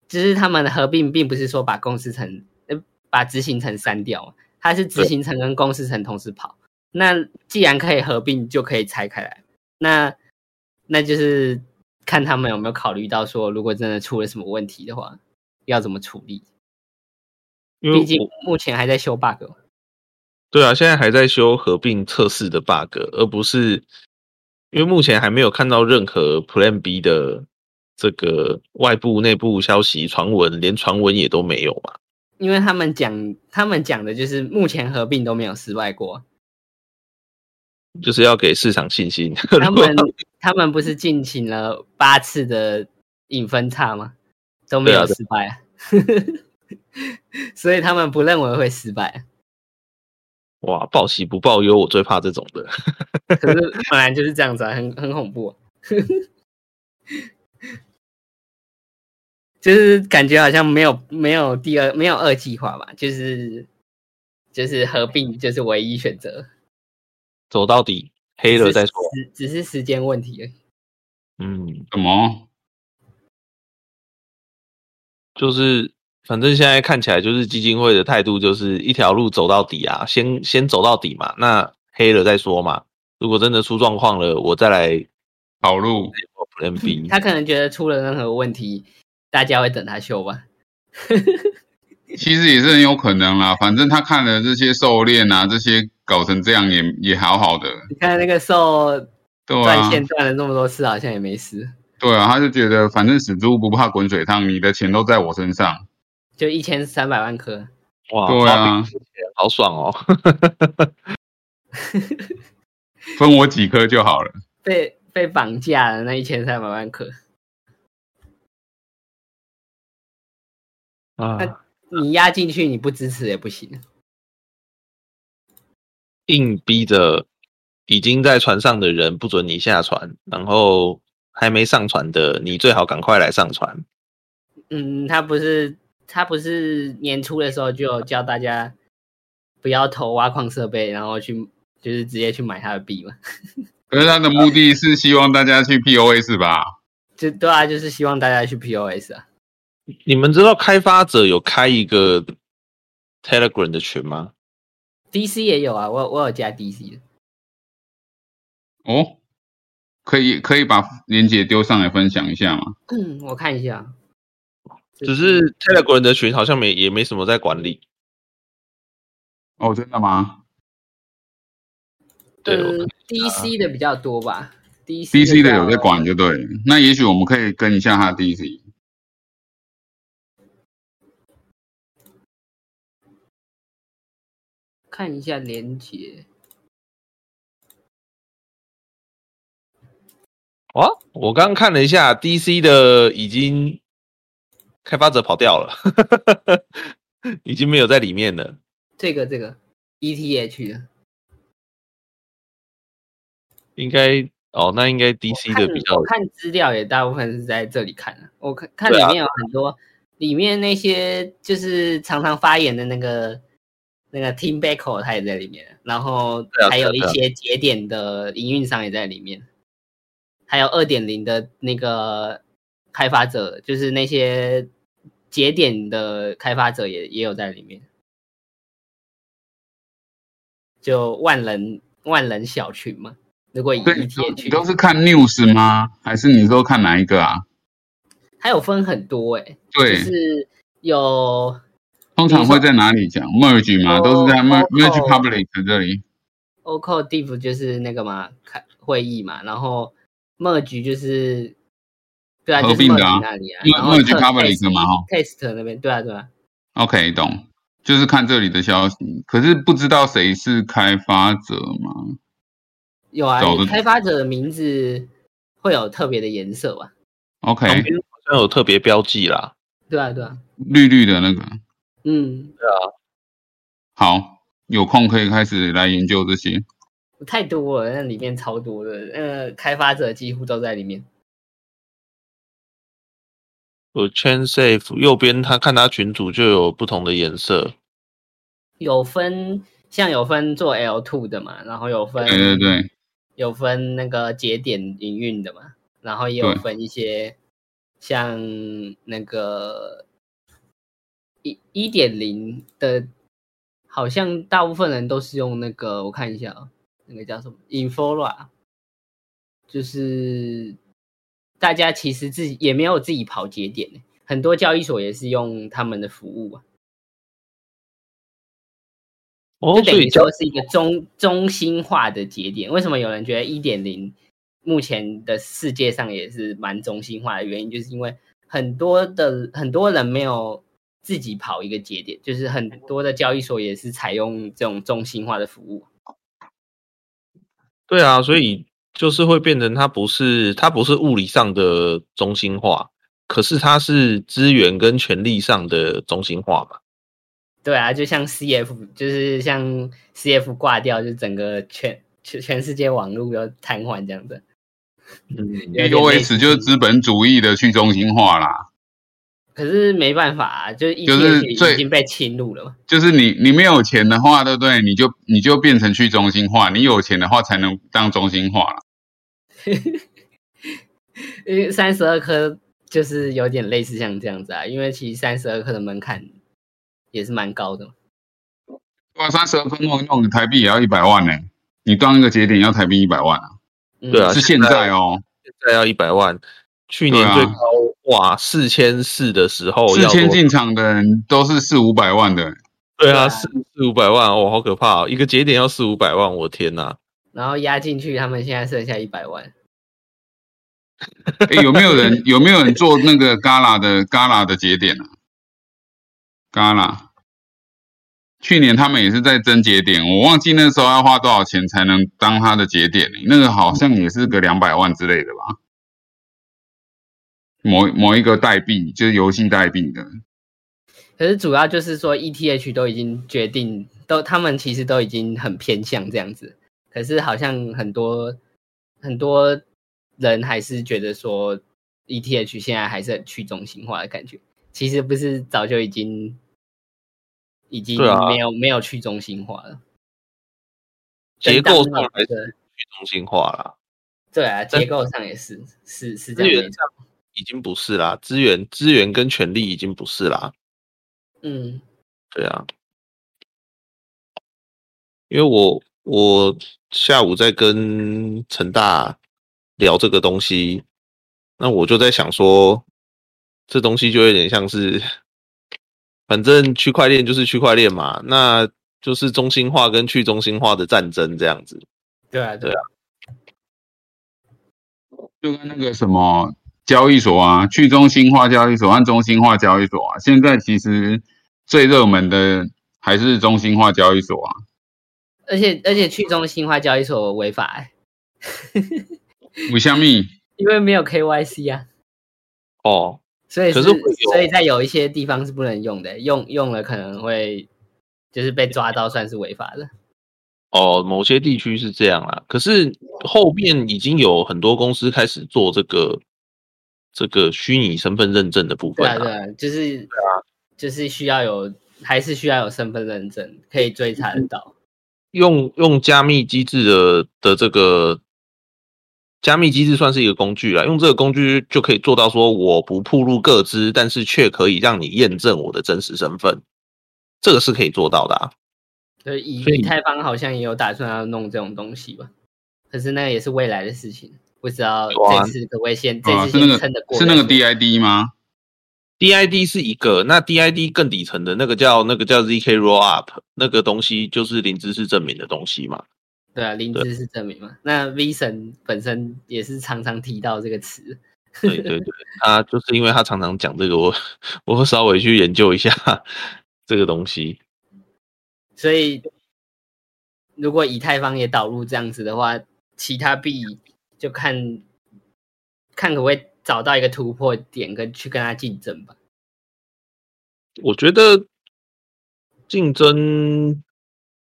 只是他们的合并并不是说把共识层呃把执行层删掉，它是执行层跟共识层同时跑。那既然可以合并，就可以拆开来。那那就是看他们有没有考虑到说，如果真的出了什么问题的话，要怎么处理。因为毕竟目前还在修 bug。对啊，现在还在修合并测试的 bug，而不是因为目前还没有看到任何 Plan B 的这个外部、内部消息传闻，连传闻也都没有嘛。因为他们讲，他们讲的就是目前合并都没有失败过。就是要给市场信心。<laughs> 他们他们不是进行了八次的影分差吗？都没有失败啊，<laughs> 所以他们不认为会失败。哇，报喜不报忧，我最怕这种的。可是 <laughs> 本来就是这样子啊，很很恐怖、啊，就是感觉好像没有没有第二没有二计划吧，就是就是合并就是唯一选择，走到底，黑了再说。只只是时间问题而已。嗯，什么？就是反正现在看起来就是基金会的态度就是一条路走到底啊，先先走到底嘛，那黑了再说嘛。如果真的出状况了，我再来跑路？<laughs> 他可能觉得出了任何问题，大家会等他修吧。<laughs> 其实也是很有可能啦。反正他看了这些狩猎啊，这些搞成这样也也好好的。你看那个兽对断啊，线断了那么多次，好像也没事，对啊，他就觉得反正死猪不怕滚水烫，你的钱都在我身上。就一千三百万颗。哇，对啊，好爽哦！分我几颗就好了。被被绑架了那一千三百万颗，啊，你压进去你不支持也不行。硬逼着已经在船上的人不准你下船，然后还没上船的，你最好赶快来上船。嗯，他不是他不是年初的时候就有叫大家不要投挖矿设备，然后去就是直接去买他的币嘛？<laughs> 可是他的目的是希望大家去 POS 吧？就对啊，就是希望大家去 POS 啊。你们知道开发者有开一个 Telegram 的群吗？DC 也有啊，我有我有加 DC 的。哦，可以可以把链接丢上来分享一下吗？嗯，我看一下，只是 Telegram 的群好像没也没什么在管理。哦，真的吗对，DC 的比较多吧，DC？DC 的有在管就对。那也许我们可以跟一下他的 DC。看一下连接。哦，我刚刚看了一下 DC 的，已经开发者跑掉了，<laughs> 已经没有在里面了。这个这个 ETH 的，应该哦，那应该 DC 的比较我看资料也大部分是在这里看的。我看看里面有很多，里面那些就是常常发言的那个那个 Team Backo 他也在里面，然后还有一些节点的营运商也在里面，还有二点零的那个开发者，就是那些节点的开发者也也有在里面，就万人万人小群嘛。如果以对，你都你都是看 news 吗？还是你都看哪一个啊？它有分很多哎、对，就是有通常会在哪里讲 merge 吗？哦都是在 merge public 这里。o c o Div 就是那个嘛，开会议嘛，然后 Merge 就是对啊，合并的啊就是 Merge 那里啊然后 merge public 嘛哈 test 那边对啊对啊，OK，懂，就是看这里的消息，可是不知道谁是开发者吗？有啊开发者的名字会有特别的颜色吧？OK，旁边好像有特别标记啦。对啊对啊，绿绿的那个，嗯，好，有空可以开始来研究这些。太多了，那里面超多的，呃，开发者几乎都在里面。有 Chain Safe 右边，他看他群组就有不同的颜色。有分像有分做 L two 的嘛，然后有分对对对，有分那个节点营运的嘛，然后也有分一些像那个一一点零的，好像大部分人都是用那个，我看一下啊，那个叫什么 Infora，就是大家其实自己也没有自己跑节点，很多交易所也是用他们的服务啊。哦，就等于所以交说是一个中中心化的节点。为什么有人觉得一点零目前的世界上也是蛮中心化的原因，就是因为很多的很多人没有自己跑一个节点，就是很多的交易所也是采用这种中心化的服务。对啊，所以就是会变成它不是它不是物理上的中心化，可是它是资源跟权力上的中心化嘛。对啊，就像 CF，就是像 CF 挂掉，就整个全全全世界网络都瘫痪这样子。嗯，有点类似 EOS 就是资本主义的去中心化啦，可是没办法啊，就是就是已经被侵入了嘛。就是你你没有钱的话，对不对？你就你就变成去中心化，你有钱的话才能当中心化了。<laughs> 因为三十二颗就是有点类似像这样子啊，因为其实三十二颗的门槛也是蛮高的嘛。哇，三十二分弄一弄，台币也要一百万呢、你当一个节点要台币一百万啊，嗯对啊是现在哦，现在要一百万，去年最高、哇四千四的时候四千进场的人都是四五百万的，对啊，对啊四四五百万哦，好可怕、哦！一个节点要四五百万，我天哪！然后压进去，他们现在剩下一百万。哎，有没有人有没有人做那个 Gala 的 Gala 的节点啊？Gala，去年他们也是在争节点，我忘记那时候要花多少钱才能当他的节点，那个好像也是个两百万之类的吧。某某一个代币就是游戏代币的，可是主要就是说，ETH 都已经决定，都他们其实都已经很偏向这样子。可是好像很多很多人还是觉得说，ETH 现在还是很去中心化的感觉。其实不是早就已经已经没有、没有去中心化了。结构上还是去中心化啦，对啊，结构上也是是是这样没错。已经不是啦，资源资源跟权力已经不是啦，嗯，对啊，因为我我下午在跟陈大聊这个东西，那我就在想说，这东西就有点像是，反正区块链就是区块链嘛，那就是中心化跟去中心化的战争这样子。对啊，对对啊，就跟那个什么交易所啊，去中心化交易所和中心化交易所啊，现在其实最热门的还是中心化交易所啊。而且而且去中心化交易所违法、欸，五香蜜，因为没有 KYC 啊。哦，所以是可是所以在有一些地方是不能用的，用用了可能会就是被抓到，算是违法的。哦，某些地区是这样啦，可是后面已经有很多公司开始做这个这个虚拟身份认证的部分对啊，对啊，就是就是需要有，还是需要有身份认证，可以追查得到。用用加密机制的的这个加密机制算是一个工具啦，用这个工具就可以做到说我不暴露个资，但是却可以让你验证我的真实身份，这个是可以做到的啊。所以以太坊好像也有打算要弄这种东西吧，可是那也是未来的事情，不知道这次可不可以先这啊，次先是那个撑得过。是那个 DID 吗？DID 是一个，那 DID 更底层的那个叫那个叫 ZK Rollup，那个东西就是零知识证明的东西嘛。对啊，零对知识证明嘛。那 V 神本身也是常常提到这个词，对对对，他就是因为他常常讲这个，我 <laughs> 我会稍微去研究一下 <laughs> 这个东西。所以如果以太坊也导入这样子的话，其他币就看看可不可以找到一个突破点，跟去跟他竞争吧。我觉得竞争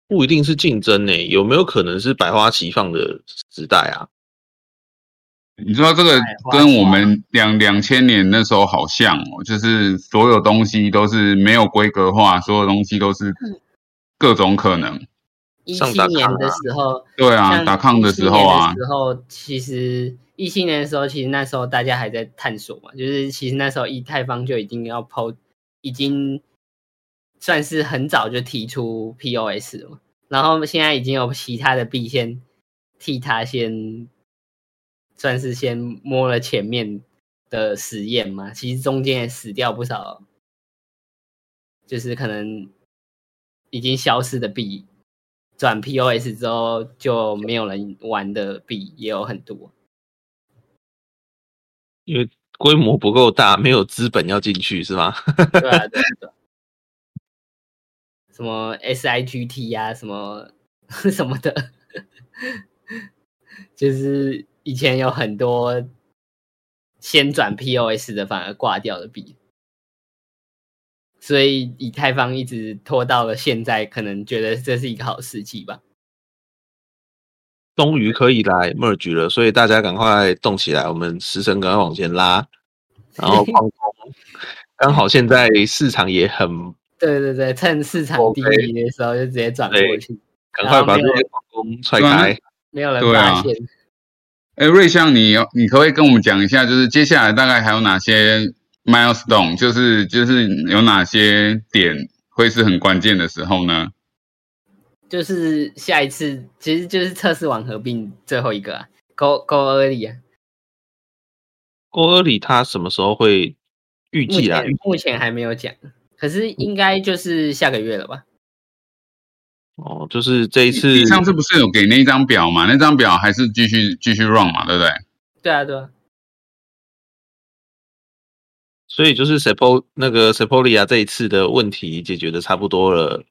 不一定是竞争呢、有没有可能是百花齐放的时代啊？你知道这个跟我们两两千年那时候好像哦，就是所有东西都是没有规格化，所有东西都是各种可能。一七年的时候，对啊，打抗的时候啊17年，的时候其实一七年的时候，其实那时候大家还在探索嘛，就是其实那时候以太坊就已经要抛，已经算是很早就提出 POS 了，然后现在已经有其他的币先替他先算是先摸了前面的实验嘛，其实中间也死掉不少，就是可能已经消失的币。转 POS 之后就没有人玩的币也有很多，因为规模不够大，没有资本要进去是吗？对啊，对啊，对啊。什么 SIGT 啊，什么 <laughs> 什么的，就是以前有很多先转 POS 的反而挂掉的币，所以以太坊一直拖到了现在，可能觉得这是一个好时机吧。终于可以来 merge 了，所以大家赶快动起来，我们时辰赶快往前拉，<laughs> 然后矿工刚好现在市场也很，对对对，趁市场低迷的时候就直接转过去，赶快把这些矿工踹开。没有人对啊发现。哎，瑞香，你你可不可以跟我们讲一下，就是接下来大概还有哪些 milestone，就是就是有哪些点会是很关键的时候呢？就是下一次，其实就是测试网合并最后一个啊，Go Go Early 啊，郭尔里他什么时候会预目计啊？目前还没有讲，可是应该就是下个月了吧？哦，就是这一次你上次不是有给那张表嘛？那张表还是继续继续 run 嘛，对不对？对啊，对啊，所以就是 Sepo 那个 Sepolia 这一次的问题解决的差不多了，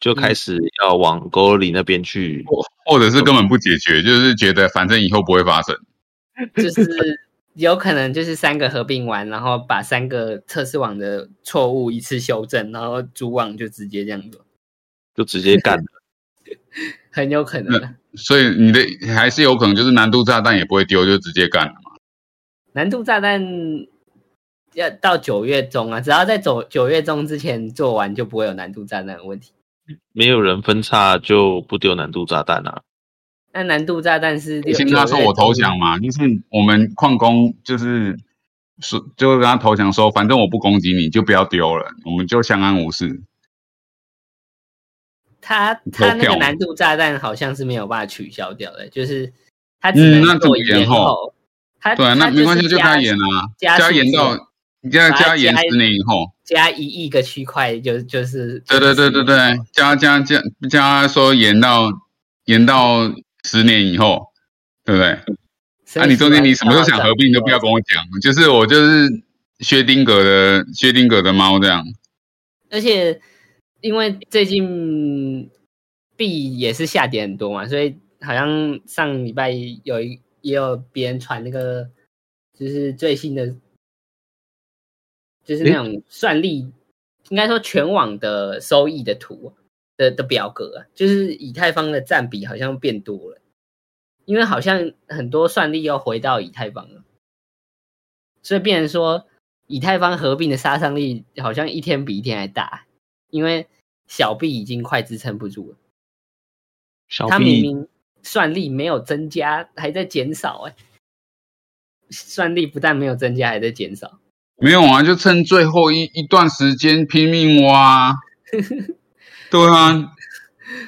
就开始要往 g o l i 那边去。或者是根本不解决，就是觉得反正以后不会发生。<laughs> 就是有可能就是三个合并完，然后把三个测试网的错误一次修正，然后主网就直接这样子，就直接干了。<laughs> 很有可能啊。所以你的还是有可能就是难度炸弹也不会丢，就直接干了嘛。难度炸弹要到九月中啊，只要在九九月中之前做完，就不会有难度炸弹的问题。没有人分叉就不丢难度炸弹啊。那难度炸弹是六先跟他说我投降。嘛，就是我们矿工就是说，就跟他投降说，反正我不攻击你，就不要丢了，我们就相安无事。他他那个难度炸弹好像是没有办法取消掉的，就是他只能嗯那怎么做延延后后。他对啊，那没关系，就他延啊，加延到加把它加延十年以后。加一亿个区块，就就是对对对对对，加加加加说延到延到十年以后，对不对？那啊，你中间你什么时候想合并，就不要跟我讲，就是我就是薛定格的薛定格的猫这样。而且因为最近币也是下跌很多嘛，所以好像上礼拜有一也有别人传那个，就是最新的，就是那种算力，应该说全网的收益的图，的的表格啊，就是以太坊的占比好像变多了，因为好像很多算力又回到以太坊了，所以变成说以太坊合并的杀伤力好像一天比一天还大，因为小币已经快支撑不住了。小它明明算力没有增加，还在减少、哎，算力不但没有增加，还在减少。没有啊，就趁最后一一段时间拼命挖。<laughs> 对啊，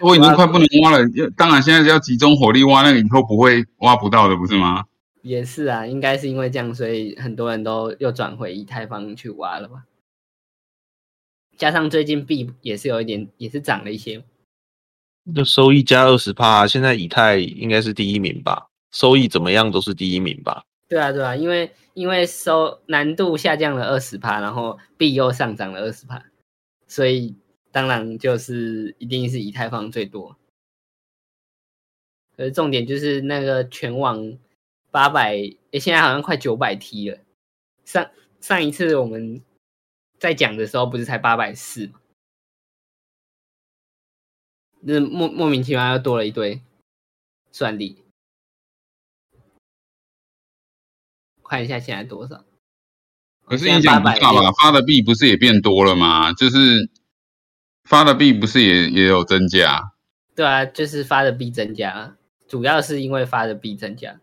我已经快不能挖了。当然，现在是要集中火力挖，那个以后不会挖不到的，不是吗？也是啊，应该是因为这样，所以很多人都又转回以太坊去挖了吧。加上最近币也是有一点，也是涨了一些。就收益加二十趴，现在以太应该是第一名吧？收益怎么样都是第一名吧？对啊，对啊，因为因为收难度下降了二十趴，然后币又上涨了二十趴，所以当然就是一定是以太坊最多。可是重点就是那个全网八百，诶，现在好像快九百 T 了。上上一次我们在讲的时候，不是才八百四吗？那莫莫名其妙又多了一堆算力。看一下现在多少？可是影响不大吧？发的币不是也变多了吗？就是发的币不是也也有增加？对啊，就是发的币增加，主要是因为发的币增加，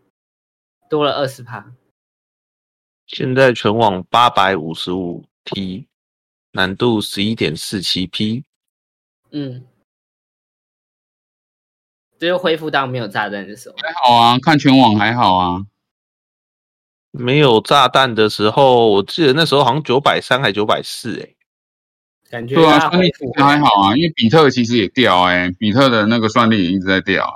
多了二十趴。现在全网八百五十五 T，难度十一点四七 P。嗯，这就恢复到没有炸弹的时候。还好啊，看全网还好啊。没有炸弹的时候，我记得那时候好像九百三还九百四，哎，感觉对啊，它算力还好啊，因为比特其实也掉哎、比特的那个算力也一直在掉啊。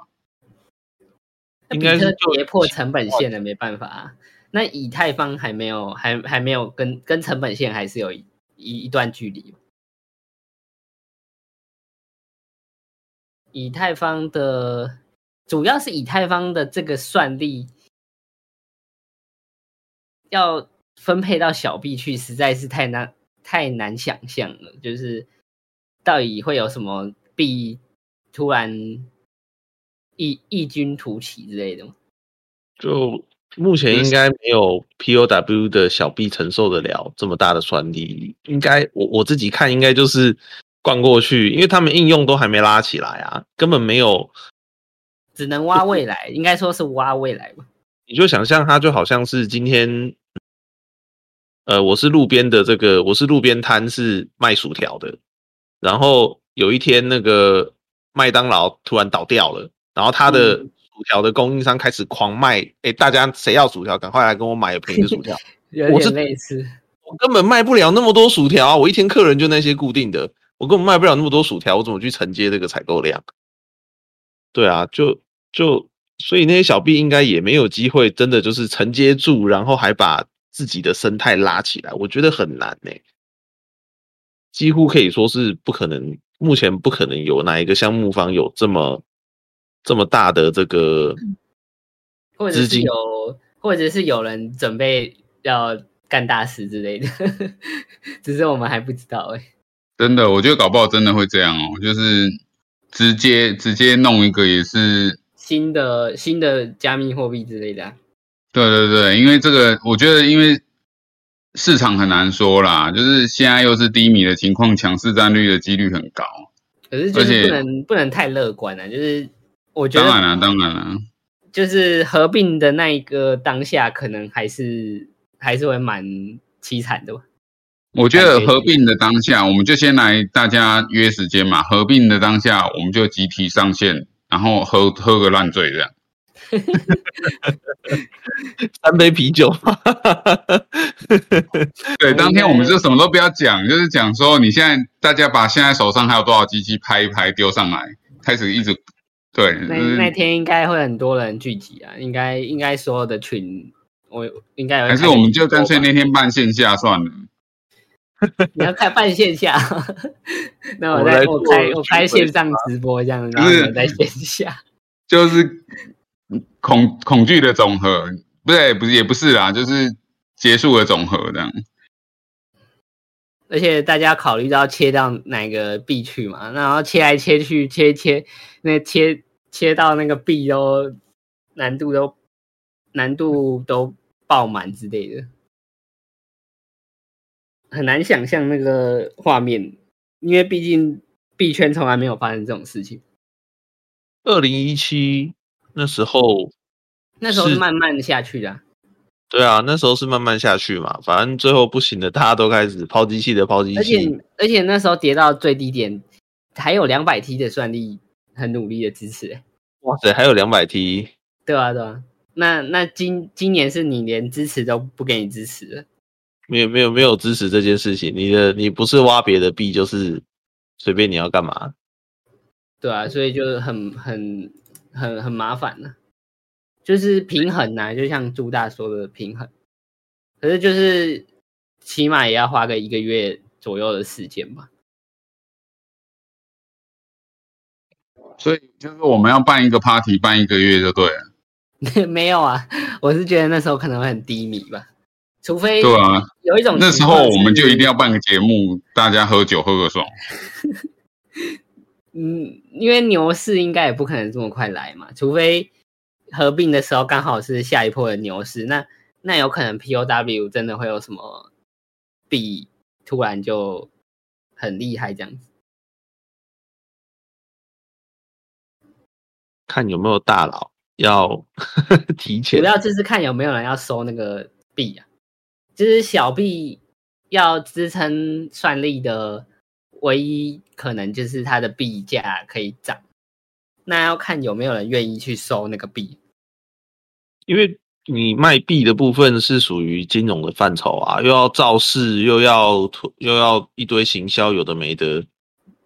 那比特应该是就跌破成本线了，没办法、啊。那以太坊还没有，还还没有跟跟成本线还是有一一一段距离。以太坊的主要是以太坊的这个算力要分配到小币去，实在是太难太难想象了。就是到底会有什么币突然异异军突起之类的吗？就目前应该没有 POW 的小币承受得了这么大的算力，应该我我自己看应该就是灌过去，因为他们应用都还没拉起来啊，根本没有。只能挖未来，应该说是挖未来吧。你就想象它就好像是今天，呃，我是路边的这个，我是路边摊是卖薯条的，然后有一天那个麦当劳突然倒掉了，然后他的嗯薯条的供应商开始狂卖，哎、大家谁要薯条，赶快来跟我买便宜的薯条。<laughs> 我是点类似，我根本卖不了那么多薯条啊，我一天客人就那些固定的，我根本卖不了那么多薯条，我怎么去承接这个采购量？对啊，就就所以那些小 B 应该也没有机会，真的就是承接住，然后还把自己的生态拉起来，我觉得很难呢、几乎可以说是不可能，目前不可能有哪一个项目方有这么这么大的这个或者是资金有，或者是有人准备要干大事之类的，<laughs> 只是我们还不知道哎、真的，我觉得搞不好真的会这样哦，就是直接直接弄一个也是，新的新的加密货币之类的啊、对对对，因为这个我觉得因为市场很难说啦，就是现在又是低迷的情况，强势占率的几率很高。可是就是不能不能太乐观啊，就是我觉得当然了，当然了，就是合并的那一个当下，可能还是还是会蛮凄惨的吧。我觉得合并的当下，我们就先来大家约时间嘛。合并的当下，我们就集体上线，然后喝喝个烂醉这样。<laughs> 三杯啤酒。<laughs> 对，当天我们就什么都不要讲，就是讲说你现在大家把现在手上还有多少机器拍一拍丢上来，开始一直对，那那天应该会很多人聚集啊，应该应该所有的群，我应该有还是我们就干脆那天办线下算了。<laughs> 你要开办线下，那我在我开我开线上直播这样，然后在线下。就是恐恐惧的总和，不对，不是也不是啦，就是结束的总和这样。而且大家考虑到切到哪个币去嘛，然后切来切去，切切那切切到那个币都难度都难度都爆满之类的，很难想象那个画面，因为毕竟币圈从来没有发生这种事情。二零一七那时候，那时候是是慢慢下去的啊、对啊，那时候是慢慢下去嘛，反正最后不行的，大家都开始抛机器的抛机而且器，而且那时候跌到最低点，还有两百 T 的算力很努力的支持、欸，哇塞，还有两百 T，对啊对啊。那那今今年是你连支持都不给你支持了，没有没有没有支持这件事情，你的你不是挖别的币，就是随便你要干嘛，对啊，所以就很很很很麻烦呢、就是平衡呐、就像朱大说的平衡，可是就是起码也要花个一个月左右的时间吧。所以就是我们要办一个 party，办一个月就对了。<laughs> 没有啊，我是觉得那时候可能会很低迷吧，除非对啊，有一种那时候我们就一定要办个节目，大家喝酒喝个爽。<laughs> 嗯，因为牛市应该也不可能这么快来嘛，除非合并的时候刚好是下一波的牛市，那那有可能 POW 真的会有什么币突然就很厉害这样子。看有没有大佬要 <laughs> 提前主。要就是看有没有人要收那个币啊，就是小币要支撑算力的唯一可能就是它的币价可以涨，那要看有没有人愿意去收那个币。因为你卖币的部分是属于金融的范畴啊，又要造势，又要推又要一堆行销，有的没的。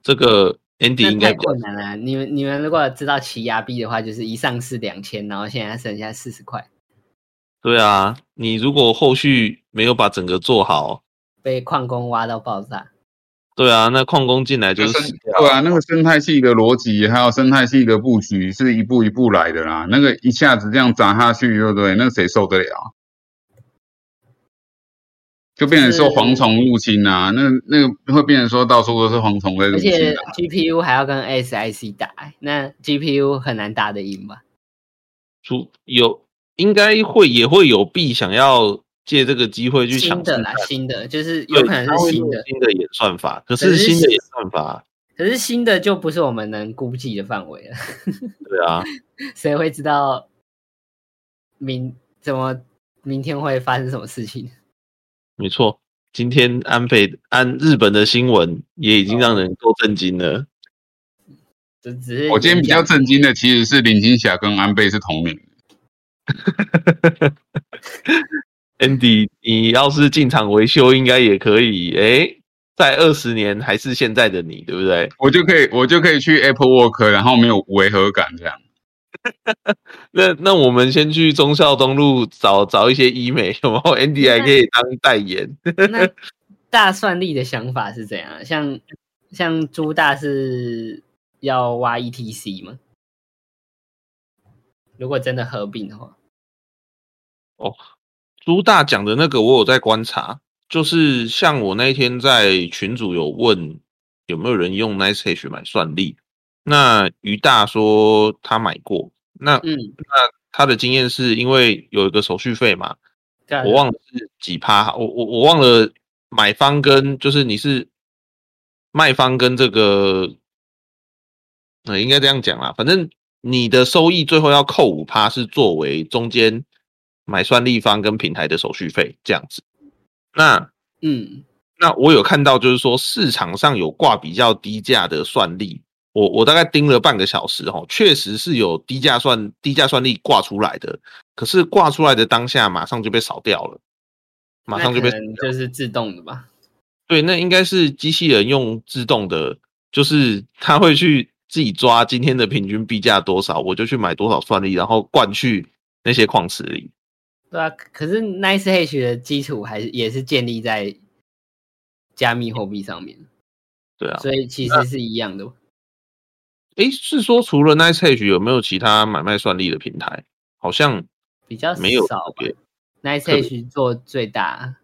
这个 Andy 应该困难了。你们你们如果知道奇亚币的话，就是一上市两千，然后现在剩下四十块，对啊。你如果后续没有把整个做好，被矿工挖到爆炸。对啊，那矿工进来就就是。对啊，那个生态系的逻辑还有生态系的布局是一步一步来的啦。那个一下子这样砸下去，对不对？那谁受得了？就变成说蝗虫入侵啊，那那个会变成说到处都是蝗虫在入侵而且啊。GPU 还要跟 SIC 打，那 GPU 很难打得赢吧？出有应该会也会有币想要借这个机会去抢新的啦，新的就是有可能是新的，新的演算法，可可是是新的是演算法，可是新的就不是我们能估计的范围了。对啊，<laughs> 谁会知道明怎么明天会发生什么事情？没错。今天安倍安日本的新闻也已经让人够震惊了。就只是我今天比较震惊的其实是林青霞跟安倍是同名的。<laughs> Andy，你要是进场维修，应该也可以。诶，在二十年还是现在的你，对不对？我就可以，我就可以去 Apple Work，然后没有违和感这样。<laughs> 那那我们先去忠孝东路找找一些医美，有没有？Andy 还可以当代言。那大算力的想法是怎样？像像朱大是要挖 ETC 吗？如果真的合并的话，朱大讲的那个，我有在观察，就是像我那一天在群组有问有没有人用 NiceHash 买算力，那于大说他买过，那嗯，那他的经验是因为有一个手续费嘛，我忘了是几趴，我我我忘了买方跟就是你是卖方跟这个，呃，应该这样讲啦，反正你的收益最后要扣五趴，是作为中间买算立方跟平台的手续费这样子。那嗯，那我有看到，就是说市场上有挂比较低价的算力，我我大概盯了半个小时哦，确实是有低价算低价算力挂出来的，可是挂出来的当下马上就被扫掉了，马上就被就是自动的吧？对，那应该是机器人用自动的，就是它会去自己抓今天的平均币价多少，我就去买多少算力，然后灌去那些矿池里。对啊，可是 NiceHash 的基础还是也是建立在加密货币上面，对啊，所以其实是一样的。诶，是说除了 NiceHash 有没有其他买卖算力的平台？好像比较没有少吧，NiceHash 做最大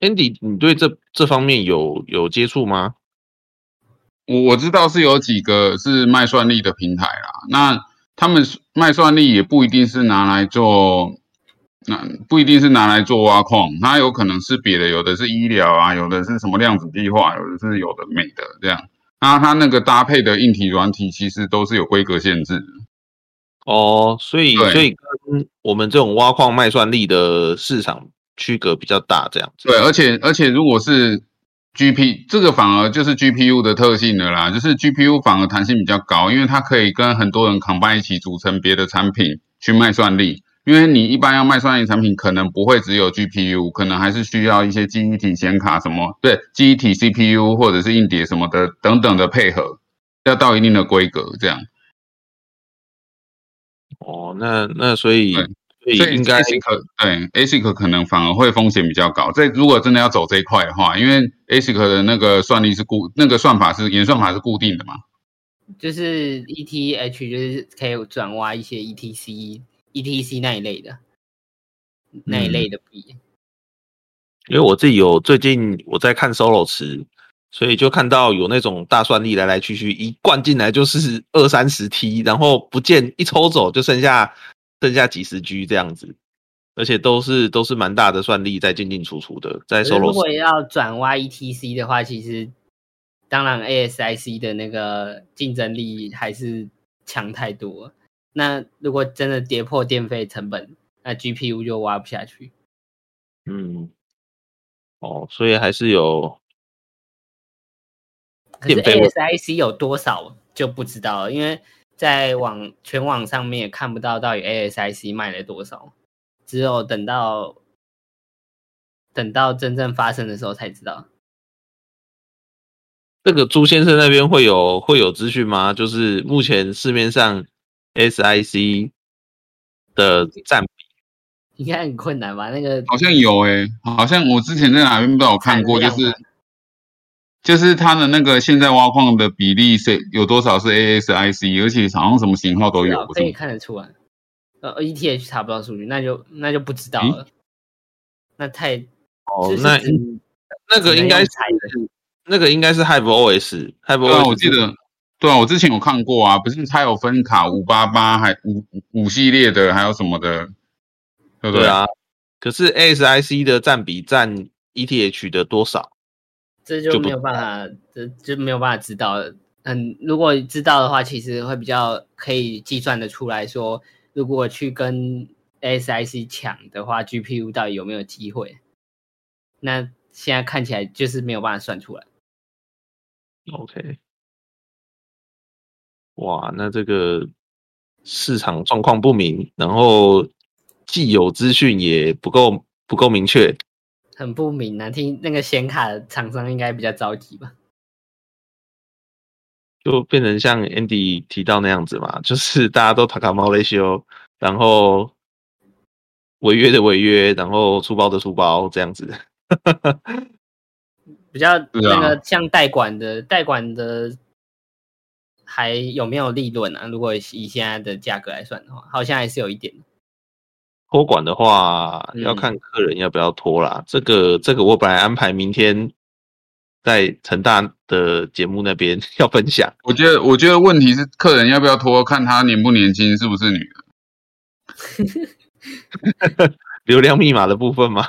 ，Andy，你对这这方面有有接触吗？我我知道是有几个是卖算力的平台啦，那他们卖算力也不一定是拿来做，那不一定是拿来做挖矿，它有可能是别的，有的是医疗啊，有的是什么量子计划，有的是有的没的这样。那它那个搭配的硬体、软体其实都是有规格限制的。哦，所以所以跟我们这种挖矿卖算力的市场区隔比较大，这样子。对，而且而且如果是 GP 这个反而就是 GPU 的特性了啦，就是 GPU 反而弹性比较高，因为它可以跟很多人 combine 一起组成别的产品去卖算力。因为你一般要卖算力产品，可能不会只有 GPU，可能还是需要一些记忆体显卡什么，对，记忆体 CPU 或者是硬碟什么的等等的配合，要到一定的规格这样。哦，那那所以对所以所以应该 ASIC 对 ASIC 可能反而会风险比较高。这如果真的要走这一块的话，因为 ASIC 的那个算力是固，那个算法是演算法是固定的嘛。就是 ETH 就是可以转挖一些 ETC、ETC 那一类的那一类的币。因为我自己有最近我在看 Solo 池，所以就看到有那种大算力来来去去，一灌进来就是二三十 T，然后不见一抽走就剩下剩下几十 G 这样子，而且都是都是蛮大的算力在进进出出的，在 Solo 如果。要转 YETC 的话，其实当然 ASIC 的那个竞争力还是强太多了。那如果真的跌破电费成本，那 GPU 就挖不下去。嗯，哦，所以还是有可是 ASIC 有多少就不知道了，因为在网全网上面也看不到到底 ASIC 卖了多少，只有等到等到真正发生的时候才知道。这个朱先生那边会有会有资讯吗？就是目前市面上 SIC 的占比，应该很困难吧？那个好像有诶、好像我之前在哪边不知道有看过，就是就是它的那个现在挖矿的比例是有多少是 ASIC，而且好像什么型号都有可以？看得出来。呃，ETH 查不到数据，那就那就不知道了。那太就是，哦那那个应该是那个应该是 Hive OS，Hive 对啊，OS 我记得，对啊，我之前有看过啊，不是它有分卡五八八，还五五系列的，还有什么的，对不对啊。可是 ASIC 的占比占 ETH 的多少？这就没有办法，这就没有办法知道。嗯，如果知道的话，其实会比较可以计算的出来说，如果去跟 ASIC 抢的话，GPU 到底有没有机会？那现在看起来就是没有办法算出来。OK，哇，那这个市场状况不明，然后既有资讯也不够不够明确，很不明啊，听那个显卡的厂商应该比较着急吧？就变成像 Andy 提到那样子嘛，就是大家都塔卡猫雷修，然后违约的违约，然后出包的出包这样子。<laughs> 比较啊那个像代管的，代管的还有没有利润啊？如果以现在的价格来算的话，好像还是有一点。托管的话，嗯要看客人要不要拖啦。这个这个我本来安排明天在成大的节目那边 <laughs> 要分享。我觉得，我觉得问题是客人要不要拖，看他年不年轻，是不是女的。<laughs> 流量密码的部分吗？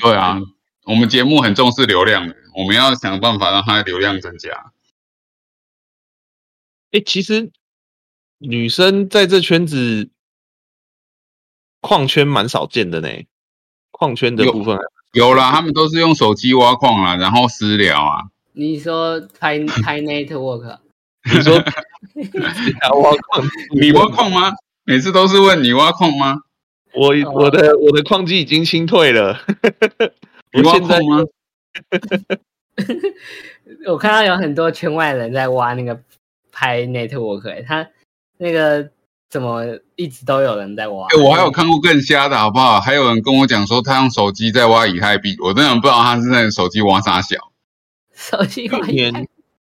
对啊，我们节目很重视流量的，我们要想办法让它的流量增加。哎、其实女生在这圈子矿圈蛮少见的呢。矿圈的有部分还，有啦，他们都是用手机挖矿啊，然后私聊啊。你说拍拍 network，啊你说 <laughs> 挖矿，你挖矿吗？每次都是问你挖矿吗？我我的我的矿机已经清退了。<laughs> 你挖矿吗？<laughs> 我看到有很多圈外人在挖那个拍 network，、欸、他那个怎么一直都有人在挖？哎、我还有看过更瞎的，好不好？还有人跟我讲说他用手机在挖以太币，我真的不知道他是在手机挖啥小。<laughs> 手机挖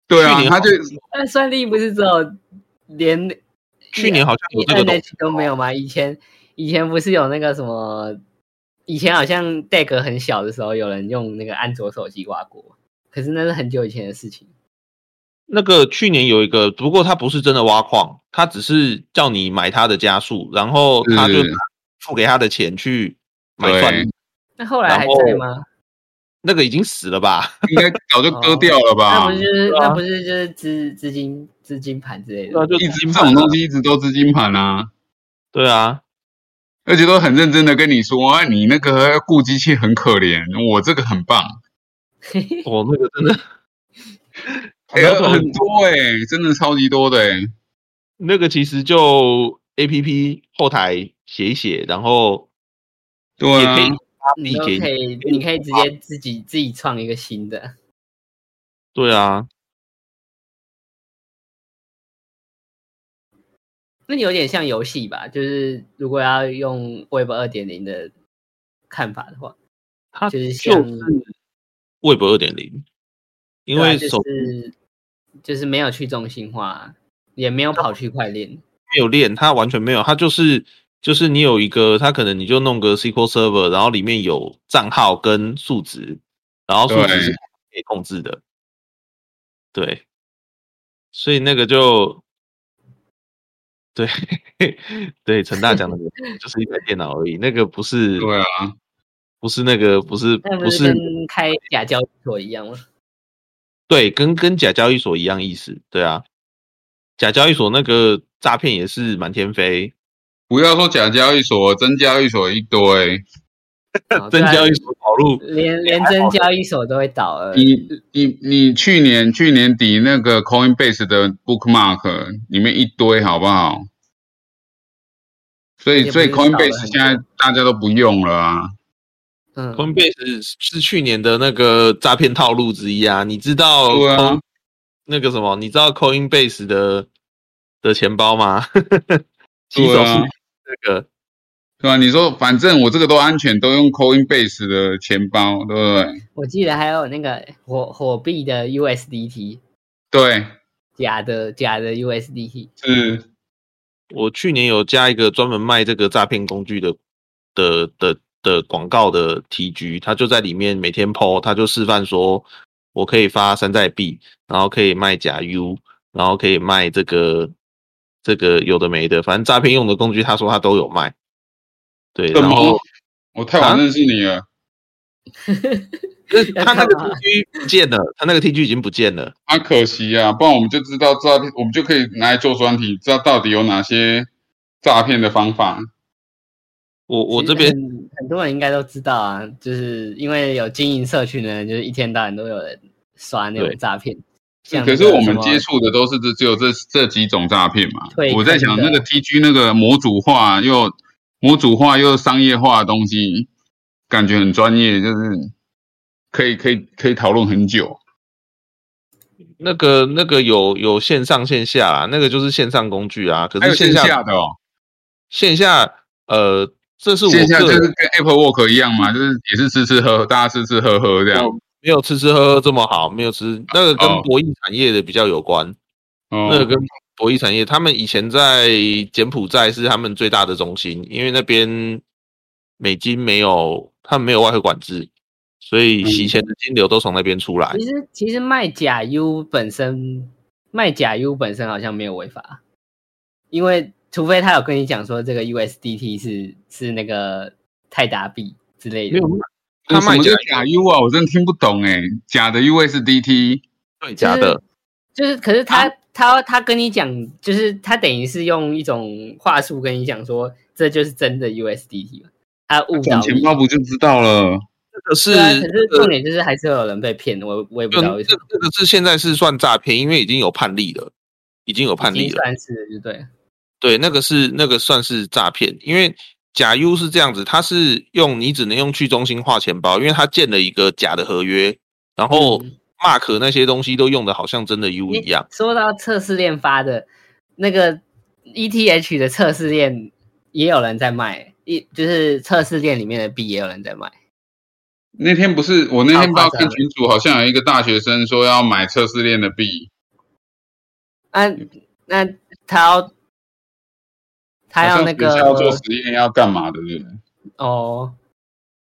对啊去，年他就但 <laughs> 算力不是只有连去年好像有这个东西都没有吗？以前以前不是有那个什么以前好像 Deck 很小的时候，有人用那个安卓手机挖过，可是那是很久以前的事情。那个去年有一个，不过他不是真的挖矿，他只是叫你买他的加速，然后他就付给他的钱去买钻。对那后来还在吗？那个已经死了吧？<laughs> 应该早就割掉了吧？那不是啊那不是就是资资金资金盘之类的？那就一直这种东西一直都资金盘啊，对啊，而且都很认真的跟你说，啊，你那个顾机器很可怜，我这个很棒，<laughs> 我那个真的，哎、然后很多哎、真的超级多的哎、那个其实就 A P P 后台写一写，然后对啊也可以，你可以，你可以直接自己自己创一个新的。对啊，那有点像游戏吧？就是如果要用 Web 二点零的看法的话，它就是像是 Web 二点零，因对啊就为手是就是没有去中心化，也没有跑区块链。没有链，它完全没有，它就是就是你有一个，它可能你就弄个 SQL Server，然后里面有账号跟数值，然后数值是可以控制的，对，所以那个就对 <laughs> 对，陈大讲的就是一台电脑而已，那个不是对啊，不是那个不是那不是跟开假交易所一样吗？对，跟跟假交易所一样意思，对啊，假交易所那个诈骗也是满天飞，不要说假交易所，真交易所一堆，<laughs> 真交易所跑路。连连真交易所都会倒了。你你你去年去年底那个 Coinbase 的 Bookmark 里面一堆，好不好？所以所以 Coinbase 很现在大家都不用了啊。嗯，Coinbase 是去年的那个诈骗套路之一啊，你知道对啊 Coin- 那个什么，你知道 Coinbase 的的钱包吗？起手对啊是那个，对吧、你说反正我这个都安全，都用 Coinbase 的钱包，对不对？我记得还有那个火火币的 USDT，对，假的假的 USDT。是，我去年有加一个专门卖这个诈骗工具的的的的广告的 TG，他就在里面每天 PO，他就示范说，我可以发山寨币，然后可以卖假 U，然后可以卖这个这个有的没的，反正诈骗用的工具，他说他都有卖。对，然后我太晚啊认识你了。<laughs> 就是他那个要干嘛 TG 不见了，他那个 TG 已经不见了。啊，可惜啊，不然我们就知道诈骗，我们就可以拿来做专题，知道到底有哪些诈骗的方法。我我这边很很多人应该都知道啊，就是因为有经营社群的人，就是一天到晚都有人刷那种对诈骗。可是我们接触的都是这只有这这几种诈骗嘛。我在想那个 TG 那个模组化又模组化又商业化的东西，感觉很专业，就是可以可以可以讨论很久。那个那个有有线上线下啦，那个就是线上工具啊。可是线下的哦，线下呃，这是我线下就个跟 Apple Work 一样嘛，就是也是吃吃喝喝，大家吃吃喝喝这样。没有吃吃喝喝这么好，没有吃那个跟哦博弈产业的比较有关。哦，那个跟博弈产业，他们以前在柬埔寨是他们最大的中心，因为那边美金没有，他们没有外汇管制，所以洗钱的金流都从那边出来。其实其实卖假 U 本身卖假 U 本身好像没有违法，因为除非他有跟你讲说这个 USDT 是是那个泰达币之类的没有，他卖假什么叫假 U 啊？我真的听不懂哎，假的 USDT 对假的，就是可是啊他、他他跟你讲，就是他等于是用一种话术跟你讲说这就是真的 USDT 嘛，他误导转钱。包不就知道了？这个是啊，可是重点就是还是有人被骗，我我也不知道为什么，这这个是现在是算诈骗，因为已经有判例了，已经有判例了。算是了就对了。对，那个是那个算是诈骗，因为假 U 是这样子，它是用你只能用去中心化钱包，因为他建了一个假的合约，然后嗯 Mark 那些东西都用的好像真的 U 一样。说到测试链发的那个 ETH 的测试链，也有人在卖，一就是测试链里面的币也有人在卖。那天不是我那天不知道超夸张看群主，好像有一个大学生说要买测试链的币，那那他要他要那好像是要做实验要干嘛的，对不对？哦，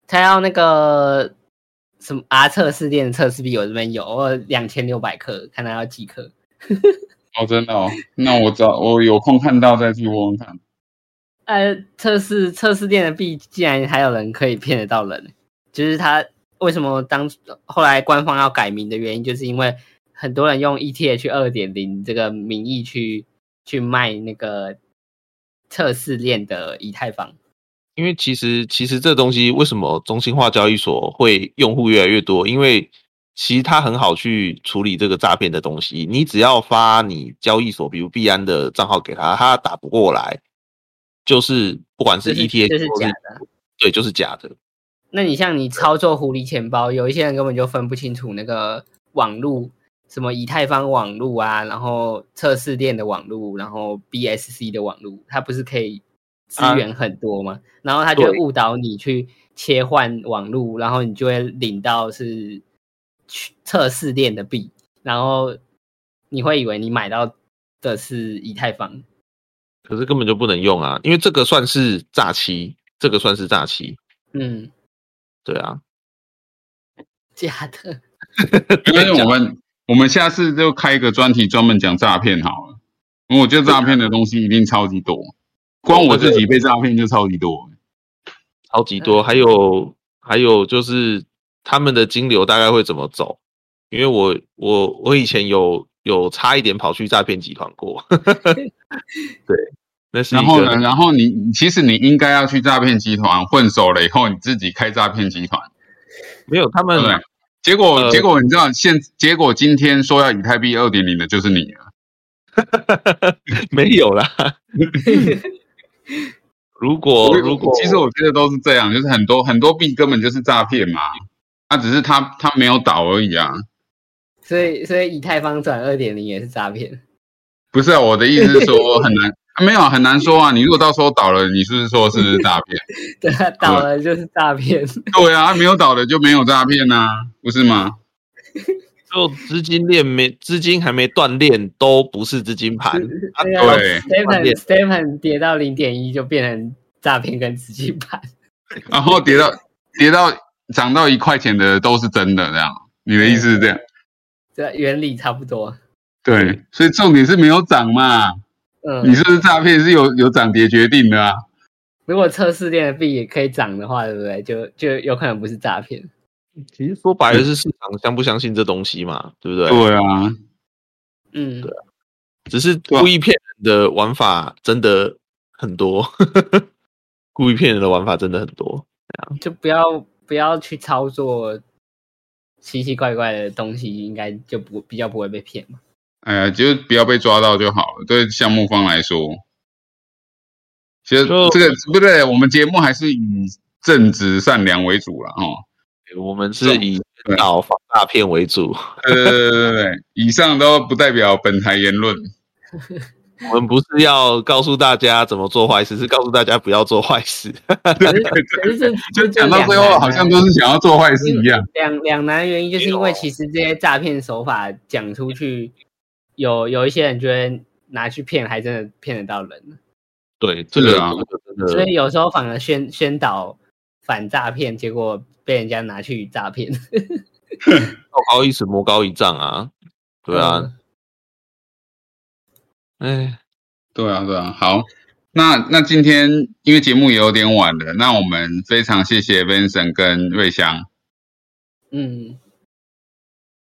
他要那个什么 R 测试店的测试币，我这边有，我两千六百克，看他要几克。哦，真的哦，那我找我有空看到再去问问看。<laughs> 呃，测试测试店的币，竟然还有人可以骗得到人，就是他为什么当后来官方要改名的原因，就是因为很多人用 ETH 二点零这个名义去去卖那个测试链的以太坊。因为其实其实这东西为什么中心化交易所会用户越来越多？因为其实它很好去处理这个诈骗的东西。你只要发你交易所，比如币安的账号给他，他打不过来，就是不管是 ETH 这是或假的。对，就是假的。那你像你操作狐狸钱包，有一些人根本就分不清楚那个网路，什么以太坊网路啊，然后测试链的网路，然后 BSC 的网路，它不是可以资源很多吗？然后它就误导你去切换网路，然后你就会领到是去测试链的币，然后你会以为你买到的是以太坊。可是根本就不能用啊，因为这个算是诈欺，这个算是诈欺。嗯，对啊，假的。因为我们我们下次就开一个专题专门讲诈骗好了，因为我觉得诈骗的东西一定超级多，光我自己被诈骗就超级多。超级多，还有还有就是他们的金流大概会怎么走？因为我我我以前有有差一点跑去诈骗集团过，<laughs> 对，那是然后呢，然后你你其实你应该要去诈骗集团混熟了以后，你自己开诈骗集团，没有他们？结果、呃结果你知道现结果今天说要以太币二点零的就是你啊，<laughs> 没有啦。<laughs> 如果如果其实我觉得都是这样，就是很多很多币根本就是诈骗嘛，那只是他他没有倒而已啊。所以，所以以太坊转二点零也是诈骗。不是啊，我的意思是说很难，啊没有很难说啊。你如果到时候倒了，你是不是说是诈骗？对啊，倒了就是诈骗。对 <laughs> 啊，没有倒的就没有诈骗呐，不是吗？<laughs> 就资金链没资金还没断链，都不是资金盘。啊对啊对，Stephen Stephen 跌到零点一就变成诈骗跟资金盘。<laughs> 然后跌到跌到涨到一块钱的都是真的，这样？你的意思是这样？这原理差不多。对，所以重点是没有涨嘛。嗯，你是不是诈骗是有有涨跌决定的啊？如果测试链的币也可以涨的话，对不对？就就有可能不是诈骗。其实说白了是市场相不相信这东西嘛，对不对？对啊，嗯，对只是故意骗人的玩法真的很多，故意骗人的玩法真的很多。<laughs> 就不要不要去操作奇奇怪怪的东西，应该就不比较不会被骗嘛。哎呀，就不要被抓到就好了。对项目方来说，其实就这个不对，我们节目还是以正直善良为主了哦。我们是以对导防诈骗为主，对对对对对，以上都不代表本台言论。<laughs> 我们不是要告诉大家怎么做坏事，是告诉大家不要做坏事。<laughs> 就讲到最后，好像都是想要做坏事一样。两两难的原因，就是因为其实这些诈骗手法讲出去，有有一些人就会拿去骗，还真的骗得到人。对，这个啊所以有时候反而宣宣导反诈骗，结果被人家拿去诈骗。道高一尺，魔高一丈啊。对啊，嗯哎、对啊，对啊，好，那那今天因为节目也有点晚了，那我们非常谢谢 Vincent 跟瑞香。嗯，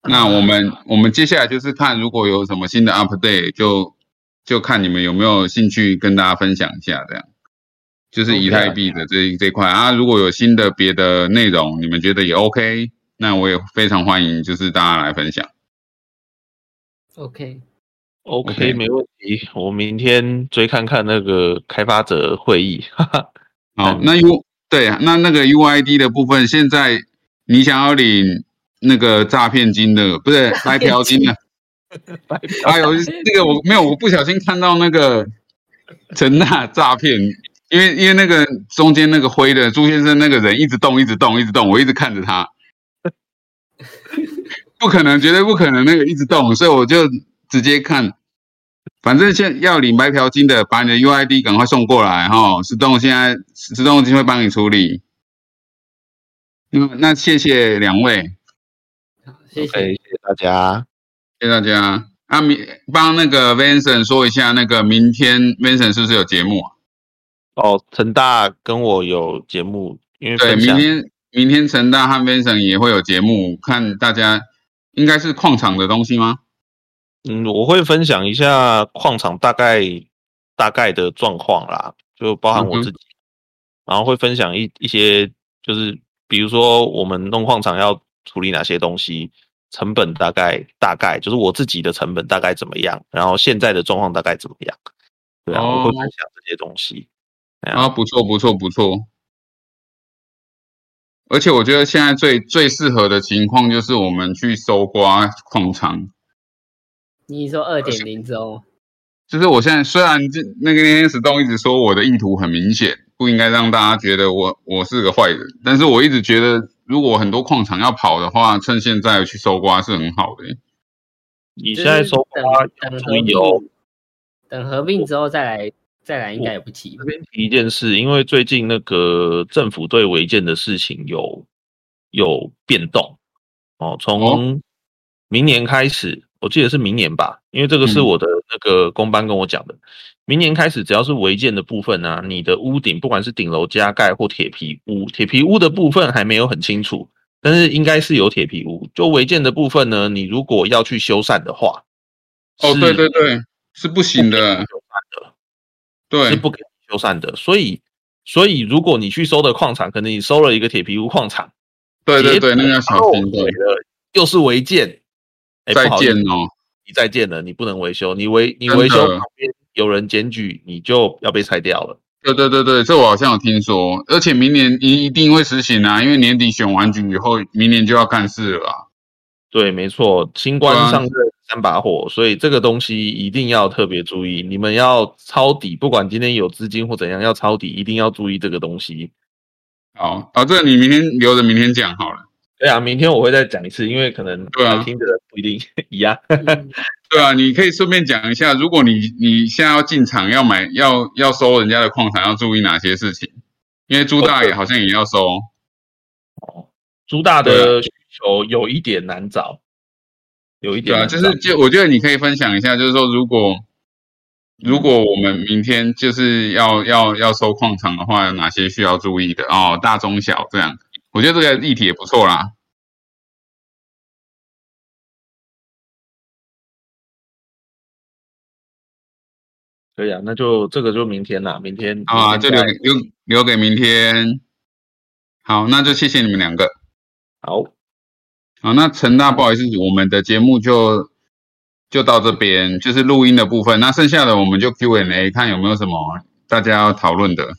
<laughs> 那我们我们接下来就是看如果有什么新的 update，就就看你们有没有兴趣跟大家分享一下，这样就是以太币的这这块啊。如果有新的别的内容，你们觉得也 OK，那我也非常欢迎，就是大家来分享。OK，OK，OK 没问题。我明天追看看那个开发者会议。哈哈。好，嗯那 U 对啊，那那个 UID 的部分，现在你想要领那个诈骗金的，不是白嫖金的，<laughs> 哎呦，那个我没有，我不小心看到那个陈娜诈骗，因为因为那个中间那个灰的朱先生那个人一直动，一直动，一直动，我一直看着他，不可能，绝对不可能那个一直动，所以我就直接看。反正现要领白嫖金的，把你的 UID 赶快送过来哈，石洞现在石洞已经会帮你处理。嗯，那谢谢两位，谢谢大家。谢谢大家。啊，明帮那个 Vincent 说一下，那个明天 Vincent 是不是有节目啊？哦，陈大跟我有节目，因为对，明天明天陈大和 Vincent 也会有节目，看大家应该是矿场的东西吗？嗯，我会分享一下矿场大概大概的状况啦，就包含我自己，然后会分享一一些，就是比如说我们弄矿场要处理哪些东西，成本大概大概就是我自己的成本大概怎么样，然后现在的状况大概怎么样，对啊，哦我会分享这些东西。啊，不错不错不错。而且我觉得现在最最适合的情况就是我们去搜刮矿场。你说二点零之后，就是我现在虽然这那个那天石洞一直说我的意图很明显，不应该让大家觉得我我是个坏人，但是我一直觉得如果很多矿场要跑的话，趁现在去搜刮是很好的。你现在收等刮等合注意哦。并，等合并之后再来再来，应该也不急吧这？边提一件事，因为最近那个政府对违建的事情有有变动哦，从明年开始，我记得是明年吧，因为这个是嗯我的那个工班跟我讲的。明年开始，只要是违建的部分啊，你的屋顶不管是顶楼加盖或铁皮屋，铁皮屋的部分还没有很清楚，但是应该是有铁皮屋。就违建的部分呢，你如果要去修缮的话，哦，是对对对，是不行的，修缮的。对是，不给你修缮的。所以，所以如果你去收的矿场，可能你收了一个铁皮屋矿场，对对对，那个要小心，对后悔，了，又是违建，哎，再见哦，你再见了，你不能维修，你维你维修旁边有人检举，你就要被拆掉了。对对对对，这我好像有听说，而且明年一一定会实行啊，因为年底选完举以后，明年就要干事了啊。对，没错，新官上任三把火，所以这个东西一定要特别注意。你们要抄底，不管今天有资金或怎样，要抄底，一定要注意这个东西。好，啊，这个你明天留着明天讲好了。对啊，明天我会再讲一次，因为可能对啊听的人不一定 <laughs> 一样。嗯对啊，你可以顺便讲一下，如果你你现在要进场要买要要收人家的矿场，要注意哪些事情？因为朱大爷好像也要收。哦朱大的需求有一点难找，有一对啊，点难找。就是就我觉得你可以分享一下，就是说如果如果我们明天就是要要要收矿场的话，有哪些需要注意的哦？大中小这样，我觉得这个议题也不错啦。可以啊，那就这个就明天啦，明天好啊，天就留给留留给明天。好，那就谢谢你们两个。好，好，那陈大，不好意思，我们的节目就就到这边，就是录音的部分。那剩下的我们就 Q&A，看有没有什么大家要讨论的。